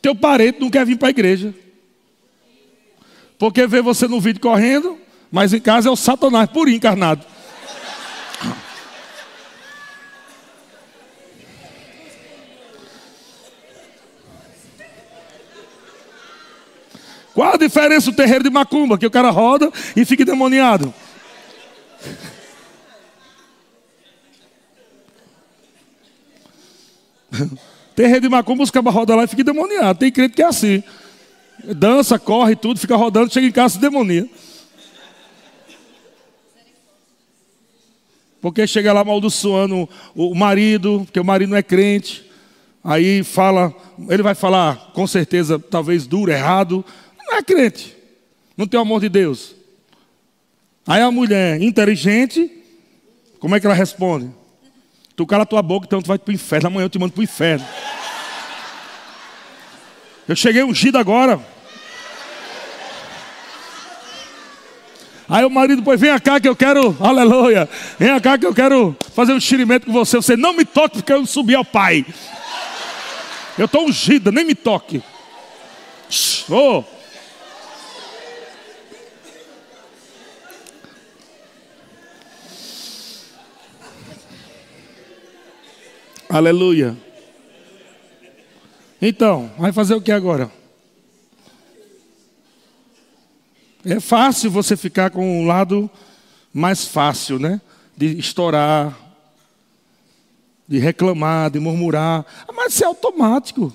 teu parente não quer vir para a igreja. Porque vê você no vídeo correndo, mas em casa é o Satanás por encarnado. Qual a diferença do terreiro de macumba? Que o cara roda e fica demoniado. Tem rede de macumba, os cabas rodam lá e fica demoniado. Tem crente que é assim. Dança, corre, tudo, fica rodando, chega em casa e demonia. Porque chega lá amaldiçoando o marido, porque o marido não é crente. Aí fala, ele vai falar, com certeza, talvez duro, errado. Não é crente. Não tem o amor de Deus. Aí a mulher inteligente, como é que ela responde? Tu cala tua boca, então tu vai para o inferno. Amanhã eu te mando para o inferno. Eu cheguei ungido agora. Aí o marido depois vem cá que eu quero, aleluia, vem cá que eu quero fazer um enxerimento com você. Você não me toque porque eu subi ao Pai. Eu estou ungida, nem me toque. Oh. Aleluia. Então, vai fazer o que agora? É fácil você ficar com um lado mais fácil, né? De estourar, de reclamar, de murmurar. Ah, mas isso é automático.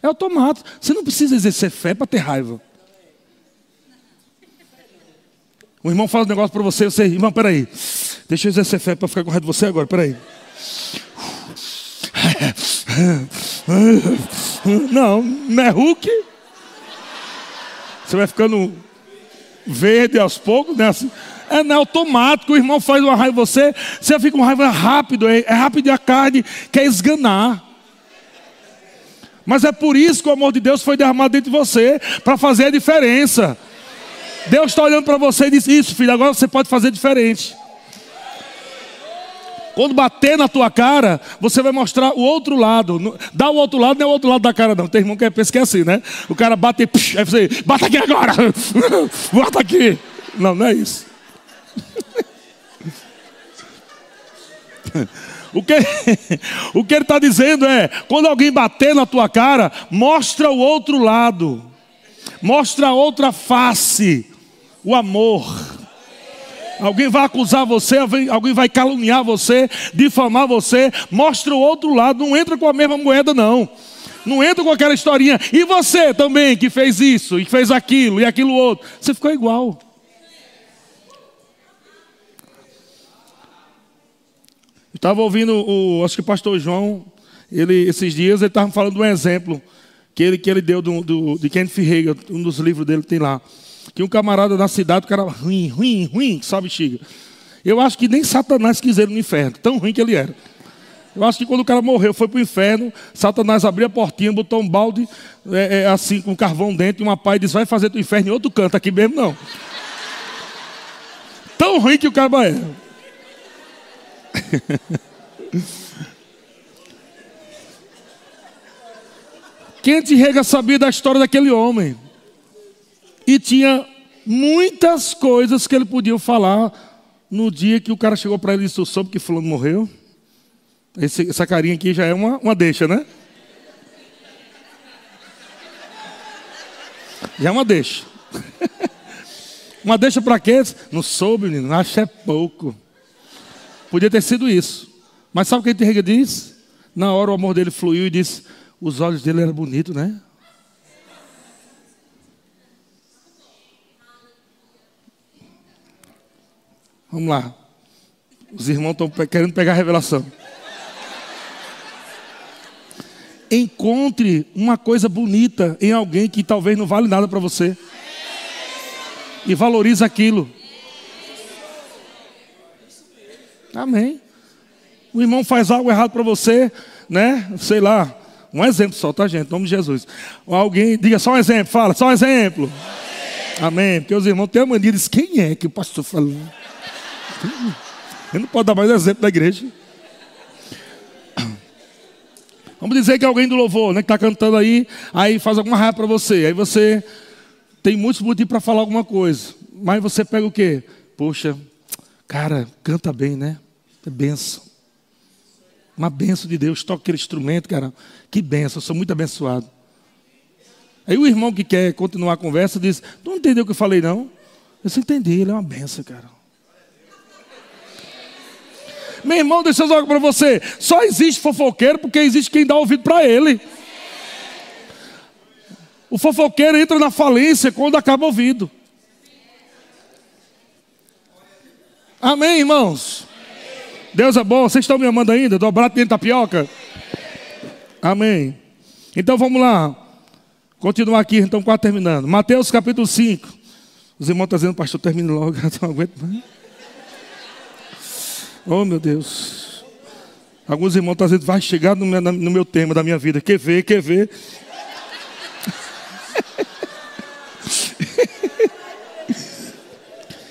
É automático. Você não precisa exercer fé para ter raiva. O irmão fala um negócio para você, você, irmão, peraí. Deixa eu exercer fé para ficar com raiva de você agora, peraí. Não, não é Hulk. Você vai ficando. verde aos poucos, né? Assim, é, não é automático, o irmão faz uma raiva em você, você fica com raiva rápido, é, é rápido e a carne quer esganar. Mas é por isso que o amor de Deus foi derramado dentro de você, para fazer a diferença. Deus está olhando para você e diz: Isso, filho, agora você pode fazer diferente. Quando bater na tua cara, você vai mostrar o outro lado. Dá o outro lado, não é o outro lado da cara, não. Tem irmão que pensa que é assim, né? O cara bate, psh, aí você, bata aqui agora, bota aqui. Não, não é isso. O que, o que ele está dizendo é: quando alguém bater na tua cara, mostra o outro lado, mostra a outra face, o amor. Alguém vai acusar você, alguém vai caluniar você, difamar você, mostra o outro lado, não entra com a mesma moeda, não. Não entra com aquela historinha. E você também que fez isso, e fez aquilo, e aquilo outro. Você ficou igual. Estava ouvindo o, acho que o pastor João, ele, esses dias, ele estava falando de um exemplo que ele, que ele deu do, do, de Kenneth Hagin, um dos livros dele tem lá. Que um camarada na cidade, o cara ruim, ruim, ruim, que só bexiga. Eu acho que nem Satanás quis ele no inferno, tão ruim que ele era. Eu acho que quando o cara morreu, foi para o inferno, Satanás abriu a portinha, botou um balde é, é, assim, com carvão dentro, e uma pai disse: Vai fazer teu inferno em outro canto, aqui mesmo não. Tão ruim que o cara é. Quente Rega sabia da história daquele homem. E tinha muitas coisas que ele podia falar no dia que o cara chegou para ele e disse: soube que fulano morreu? Esse, essa carinha aqui já é uma, uma deixa, né? Já é uma deixa. uma deixa para quê? Não soube, menino. Acho é pouco. Podia ter sido isso. Mas sabe o que a Rega diz? Na hora o amor dele fluiu e disse: os olhos dele eram bonitos, né? Vamos lá. Os irmãos estão querendo pegar a revelação. Encontre uma coisa bonita em alguém que talvez não vale nada para você. E valorize aquilo. Amém. O irmão faz algo errado para você, né? Sei lá. Um exemplo só, tá, gente? Em nome de Jesus. Alguém, diga só um exemplo, fala, só um exemplo. Amém. Amém. Porque os irmãos têm a mania de quem é que o pastor falou? Ele não pode dar mais exemplo da igreja. Vamos dizer que alguém do louvor, né, que está cantando aí, aí faz alguma raiva para você. Aí você tem muitos motivos para falar alguma coisa. Mas você pega o quê? Poxa, cara, canta bem, né? É benção. Uma benção de Deus. Toca aquele instrumento, cara. Que benção, eu sou muito abençoado. Aí o irmão que quer continuar a conversa diz: Tu não entendeu o que eu falei, não? Eu só entendi, ele é uma benção, cara. Meu irmão, deixa eu dizer algo para você. Só existe fofoqueiro porque existe quem dá ouvido para ele. O fofoqueiro entra na falência quando acaba ouvido. Amém, irmãos? Deus é bom. Vocês estão me amando ainda? Dobrado dentro da tapioca? Amém. Então vamos lá. Continuar aqui, então quase terminando. Mateus capítulo 5. Os irmãos estão dizendo, pastor, termine logo, não aguento mais. Oh meu Deus. Alguns irmãos estão dizendo, vai chegar no meu, no meu tema da minha vida. Quer ver, quer ver.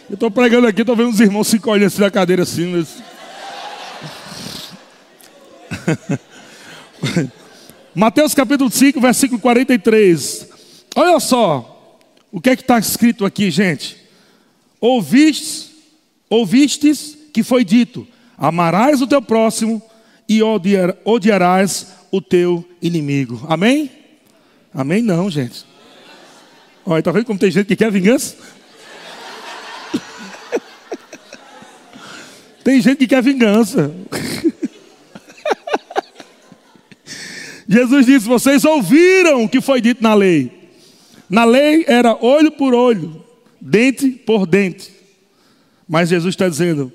Eu estou pregando aqui, estou vendo os irmãos se colhendo assim na cadeira assim. Mas... Mateus capítulo 5, versículo 43. Olha só, o que é que está escrito aqui, gente? Ouvistes, ouvistes que foi dito: amarás o teu próximo e odiar, odiarás o teu inimigo. Amém? Amém, não, gente. Olha, está vendo como tem gente que quer vingança? tem gente que quer vingança. Jesus disse: Vocês ouviram o que foi dito na lei. Na lei era olho por olho, dente por dente. Mas Jesus está dizendo: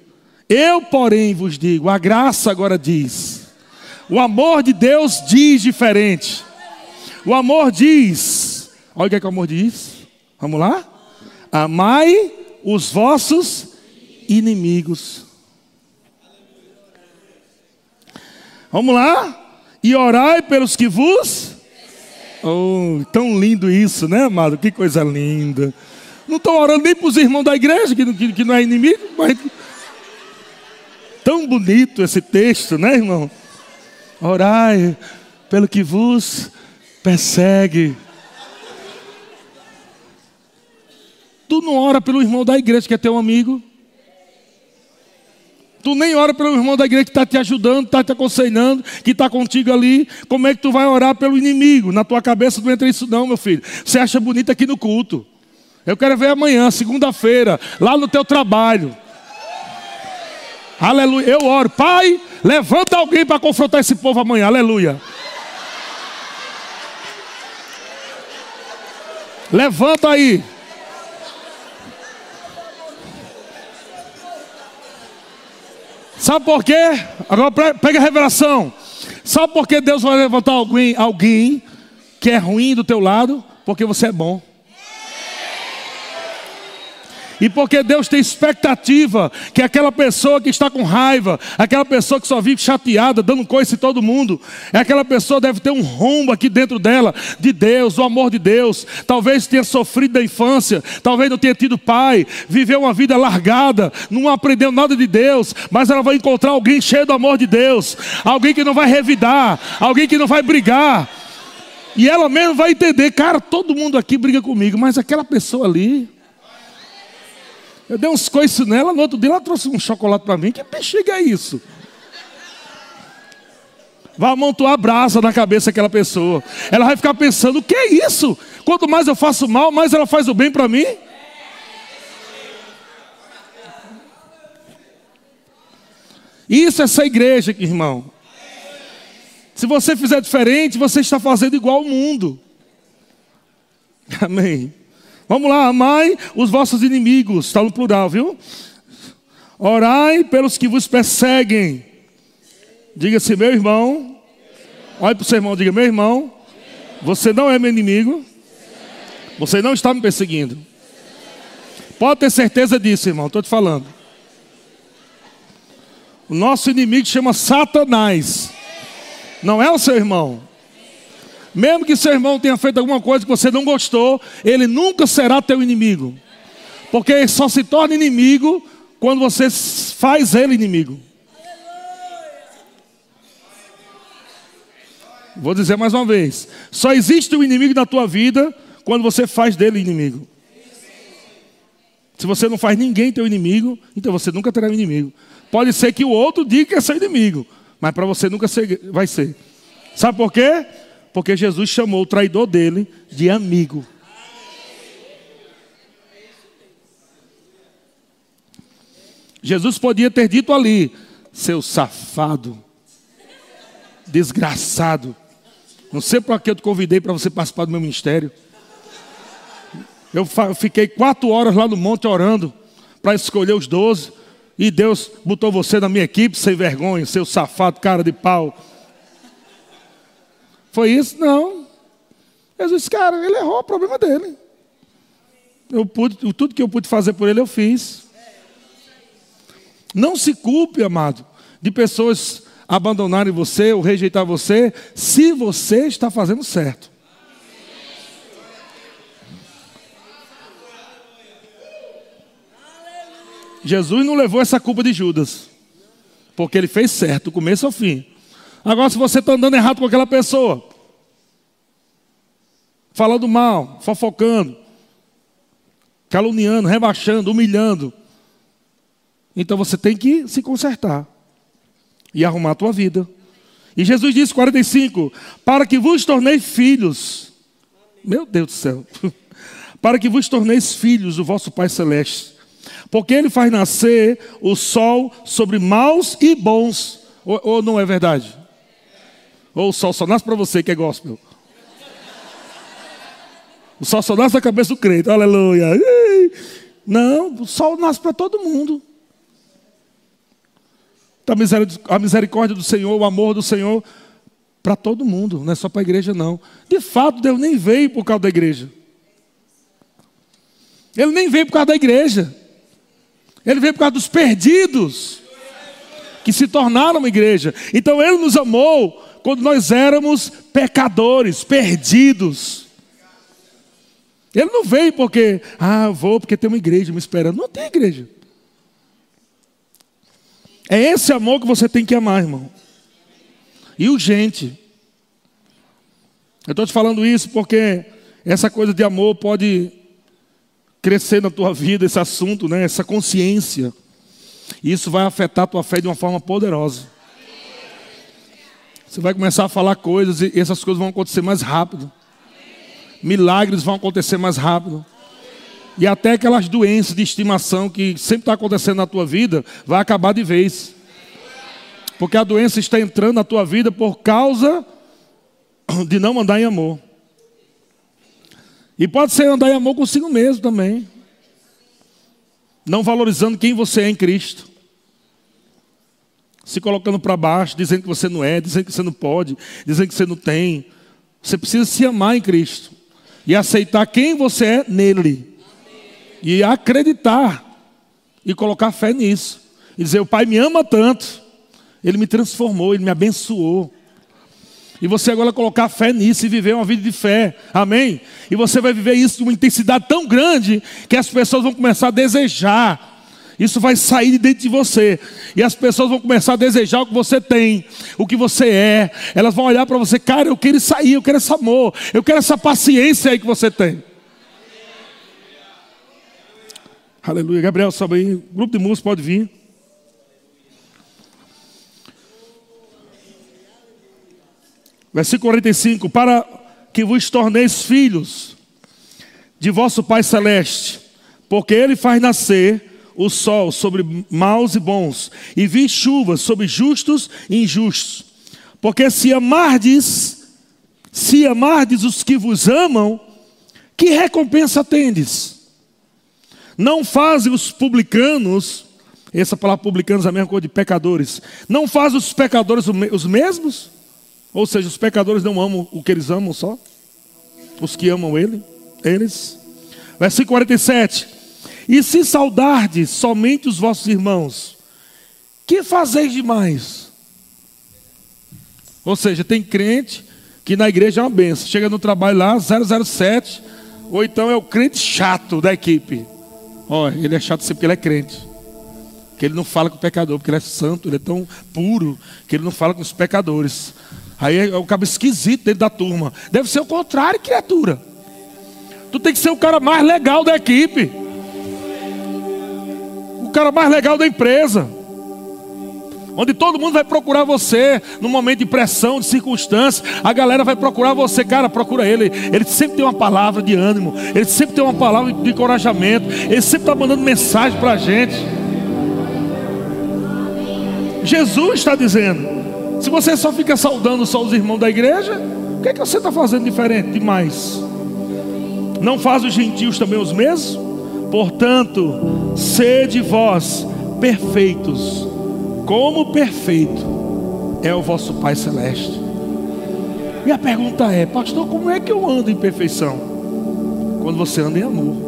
Eu, porém, vos digo, a graça agora diz. O amor de Deus diz diferente. O amor diz. Olha o que, é que o amor diz. Vamos lá? amai os vossos inimigos. Vamos lá? E orai pelos que vos. Oh, tão lindo isso, né, amado? Que coisa linda. Não estou orando nem para os irmãos da igreja, que, que, que não é inimigo, mas. Bonito esse texto, né, irmão? Orai pelo que vos persegue. Tu não ora pelo irmão da igreja que é teu amigo. Tu nem ora pelo irmão da igreja que está te ajudando, está te aconselhando, que está contigo ali. Como é que tu vai orar pelo inimigo? Na tua cabeça não entra isso não, meu filho. Você acha bonito aqui no culto. Eu quero ver amanhã, segunda-feira, lá no teu trabalho. Aleluia. Eu oro, Pai, levanta alguém para confrontar esse povo amanhã. Aleluia. Levanta aí. Sabe por quê? Agora pega a revelação. Sabe por que Deus vai levantar alguém, alguém que é ruim do teu lado? Porque você é bom. E porque Deus tem expectativa que aquela pessoa que está com raiva, aquela pessoa que só vive chateada, dando coisa em todo mundo, aquela pessoa deve ter um rombo aqui dentro dela de Deus, o amor de Deus. Talvez tenha sofrido da infância, talvez não tenha tido pai, viveu uma vida largada, não aprendeu nada de Deus, mas ela vai encontrar alguém cheio do amor de Deus, alguém que não vai revidar, alguém que não vai brigar. E ela mesmo vai entender, cara, todo mundo aqui briga comigo, mas aquela pessoa ali, eu dei uns coices nela, no outro dia ela trouxe um chocolate para mim. Que bexiga é isso? Vai amontoar brasa na cabeça daquela pessoa. Ela vai ficar pensando: o que é isso? Quanto mais eu faço mal, mais ela faz o bem para mim. Isso é essa igreja, irmão. Se você fizer diferente, você está fazendo igual ao mundo. Amém. Vamos lá, amai os vossos inimigos, está no plural, viu? Orai pelos que vos perseguem. Diga-se, meu irmão. Olhe para o seu irmão, diga, meu irmão. Você não é meu inimigo. Você não está me perseguindo. Pode ter certeza disso, irmão, estou te falando. O nosso inimigo chama Satanás. Não é o seu irmão. Mesmo que seu irmão tenha feito alguma coisa que você não gostou, ele nunca será teu inimigo. Porque ele só se torna inimigo quando você faz ele inimigo. Vou dizer mais uma vez: só existe um inimigo na tua vida quando você faz dele inimigo. Se você não faz ninguém teu inimigo, então você nunca terá um inimigo. Pode ser que o outro diga que é seu inimigo, mas para você nunca ser, vai ser. Sabe por quê? Porque Jesus chamou o traidor dele de amigo. Jesus podia ter dito ali, seu safado, desgraçado. Não sei para que eu te convidei para você participar do meu ministério. Eu fiquei quatro horas lá no monte orando para escolher os doze. E Deus botou você na minha equipe sem vergonha, seu safado, cara de pau. Foi isso? Não. Jesus disse, cara, ele errou, o problema dele. Eu pude, tudo que eu pude fazer por ele, eu fiz. Não se culpe, amado, de pessoas abandonarem você ou rejeitar você, se você está fazendo certo. Jesus não levou essa culpa de Judas, porque ele fez certo, do começo ao fim. Agora, se você está andando errado com aquela pessoa, falando mal, fofocando, caluniando, rebaixando, humilhando, então você tem que se consertar e arrumar a tua vida. E Jesus disse 45: Para que vos torneis filhos, meu Deus do céu, para que vos torneis filhos do vosso Pai Celeste, porque Ele faz nascer o sol sobre maus e bons, ou, ou não é verdade? Ou o sol só nasce para você que é gospel. O sol só nasce na cabeça do crente, aleluia. Não, o sol nasce para todo mundo. A misericórdia do Senhor, o amor do Senhor, para todo mundo, não é só para a igreja, não. De fato, Deus nem veio por causa da igreja. Ele nem veio por causa da igreja. Ele veio por causa dos perdidos que se tornaram uma igreja. Então ele nos amou quando nós éramos pecadores, perdidos. Ele não veio porque, ah, vou porque tem uma igreja me esperando. Não tem igreja. É esse amor que você tem que amar, irmão. E urgente. Eu estou te falando isso porque essa coisa de amor pode crescer na tua vida, esse assunto, né? essa consciência. E isso vai afetar a tua fé de uma forma poderosa. Você vai começar a falar coisas e essas coisas vão acontecer mais rápido. Milagres vão acontecer mais rápido. E até aquelas doenças de estimação que sempre está acontecendo na tua vida, vai acabar de vez. Porque a doença está entrando na tua vida por causa de não andar em amor. E pode ser andar em amor consigo mesmo também. Não valorizando quem você é em Cristo. Se colocando para baixo, dizendo que você não é, dizendo que você não pode, dizendo que você não tem. Você precisa se amar em Cristo. E aceitar quem você é nele. E acreditar. E colocar fé nisso. E dizer: O Pai me ama tanto. Ele me transformou, ele me abençoou. E você agora colocar fé nisso e viver uma vida de fé. Amém? E você vai viver isso com uma intensidade tão grande que as pessoas vão começar a desejar. Isso vai sair de dentro de você. E as pessoas vão começar a desejar o que você tem, o que você é. Elas vão olhar para você, cara, eu quero sair, eu quero esse amor, eu quero essa paciência aí que você tem. Aleluia. Gabriel, sobe aí. Grupo de música pode vir. Versículo 45: Para que vos torneis filhos de vosso Pai Celeste, porque Ele faz nascer o sol sobre maus e bons, e vi chuvas sobre justos e injustos. Porque se amardes, se amardes os que vos amam, que recompensa tendes? Não fazem os publicanos, essa palavra publicanos é a mesma coisa de pecadores, não fazem os pecadores os mesmos? Ou seja, os pecadores não amam o que eles amam só? Os que amam ele, eles. Versículo 47. E se saudardes somente os vossos irmãos, que fazeis demais? Ou seja, tem crente que na igreja é uma benção. Chega no trabalho lá, 007, ou então é o crente chato da equipe. Olha, ele é chato sempre porque ele é crente. Que ele não fala com o pecador, porque ele é santo, ele é tão puro, que ele não fala com os pecadores. Aí é o cabo esquisito dentro da turma. Deve ser o contrário, criatura. Tu tem que ser o cara mais legal da equipe. Cara mais legal da empresa. Onde todo mundo vai procurar você no momento de pressão, de circunstância. A galera vai procurar você, cara, procura ele. Ele sempre tem uma palavra de ânimo. Ele sempre tem uma palavra de encorajamento. Ele sempre está mandando mensagem para a gente. Jesus está dizendo: se você só fica saudando só os irmãos da igreja, o que, é que você está fazendo diferente demais? Não faz os gentios também os mesmos? Portanto, sede vós perfeitos, como perfeito é o vosso Pai Celeste. E a pergunta é, pastor, como é que eu ando em perfeição? Quando você anda em amor.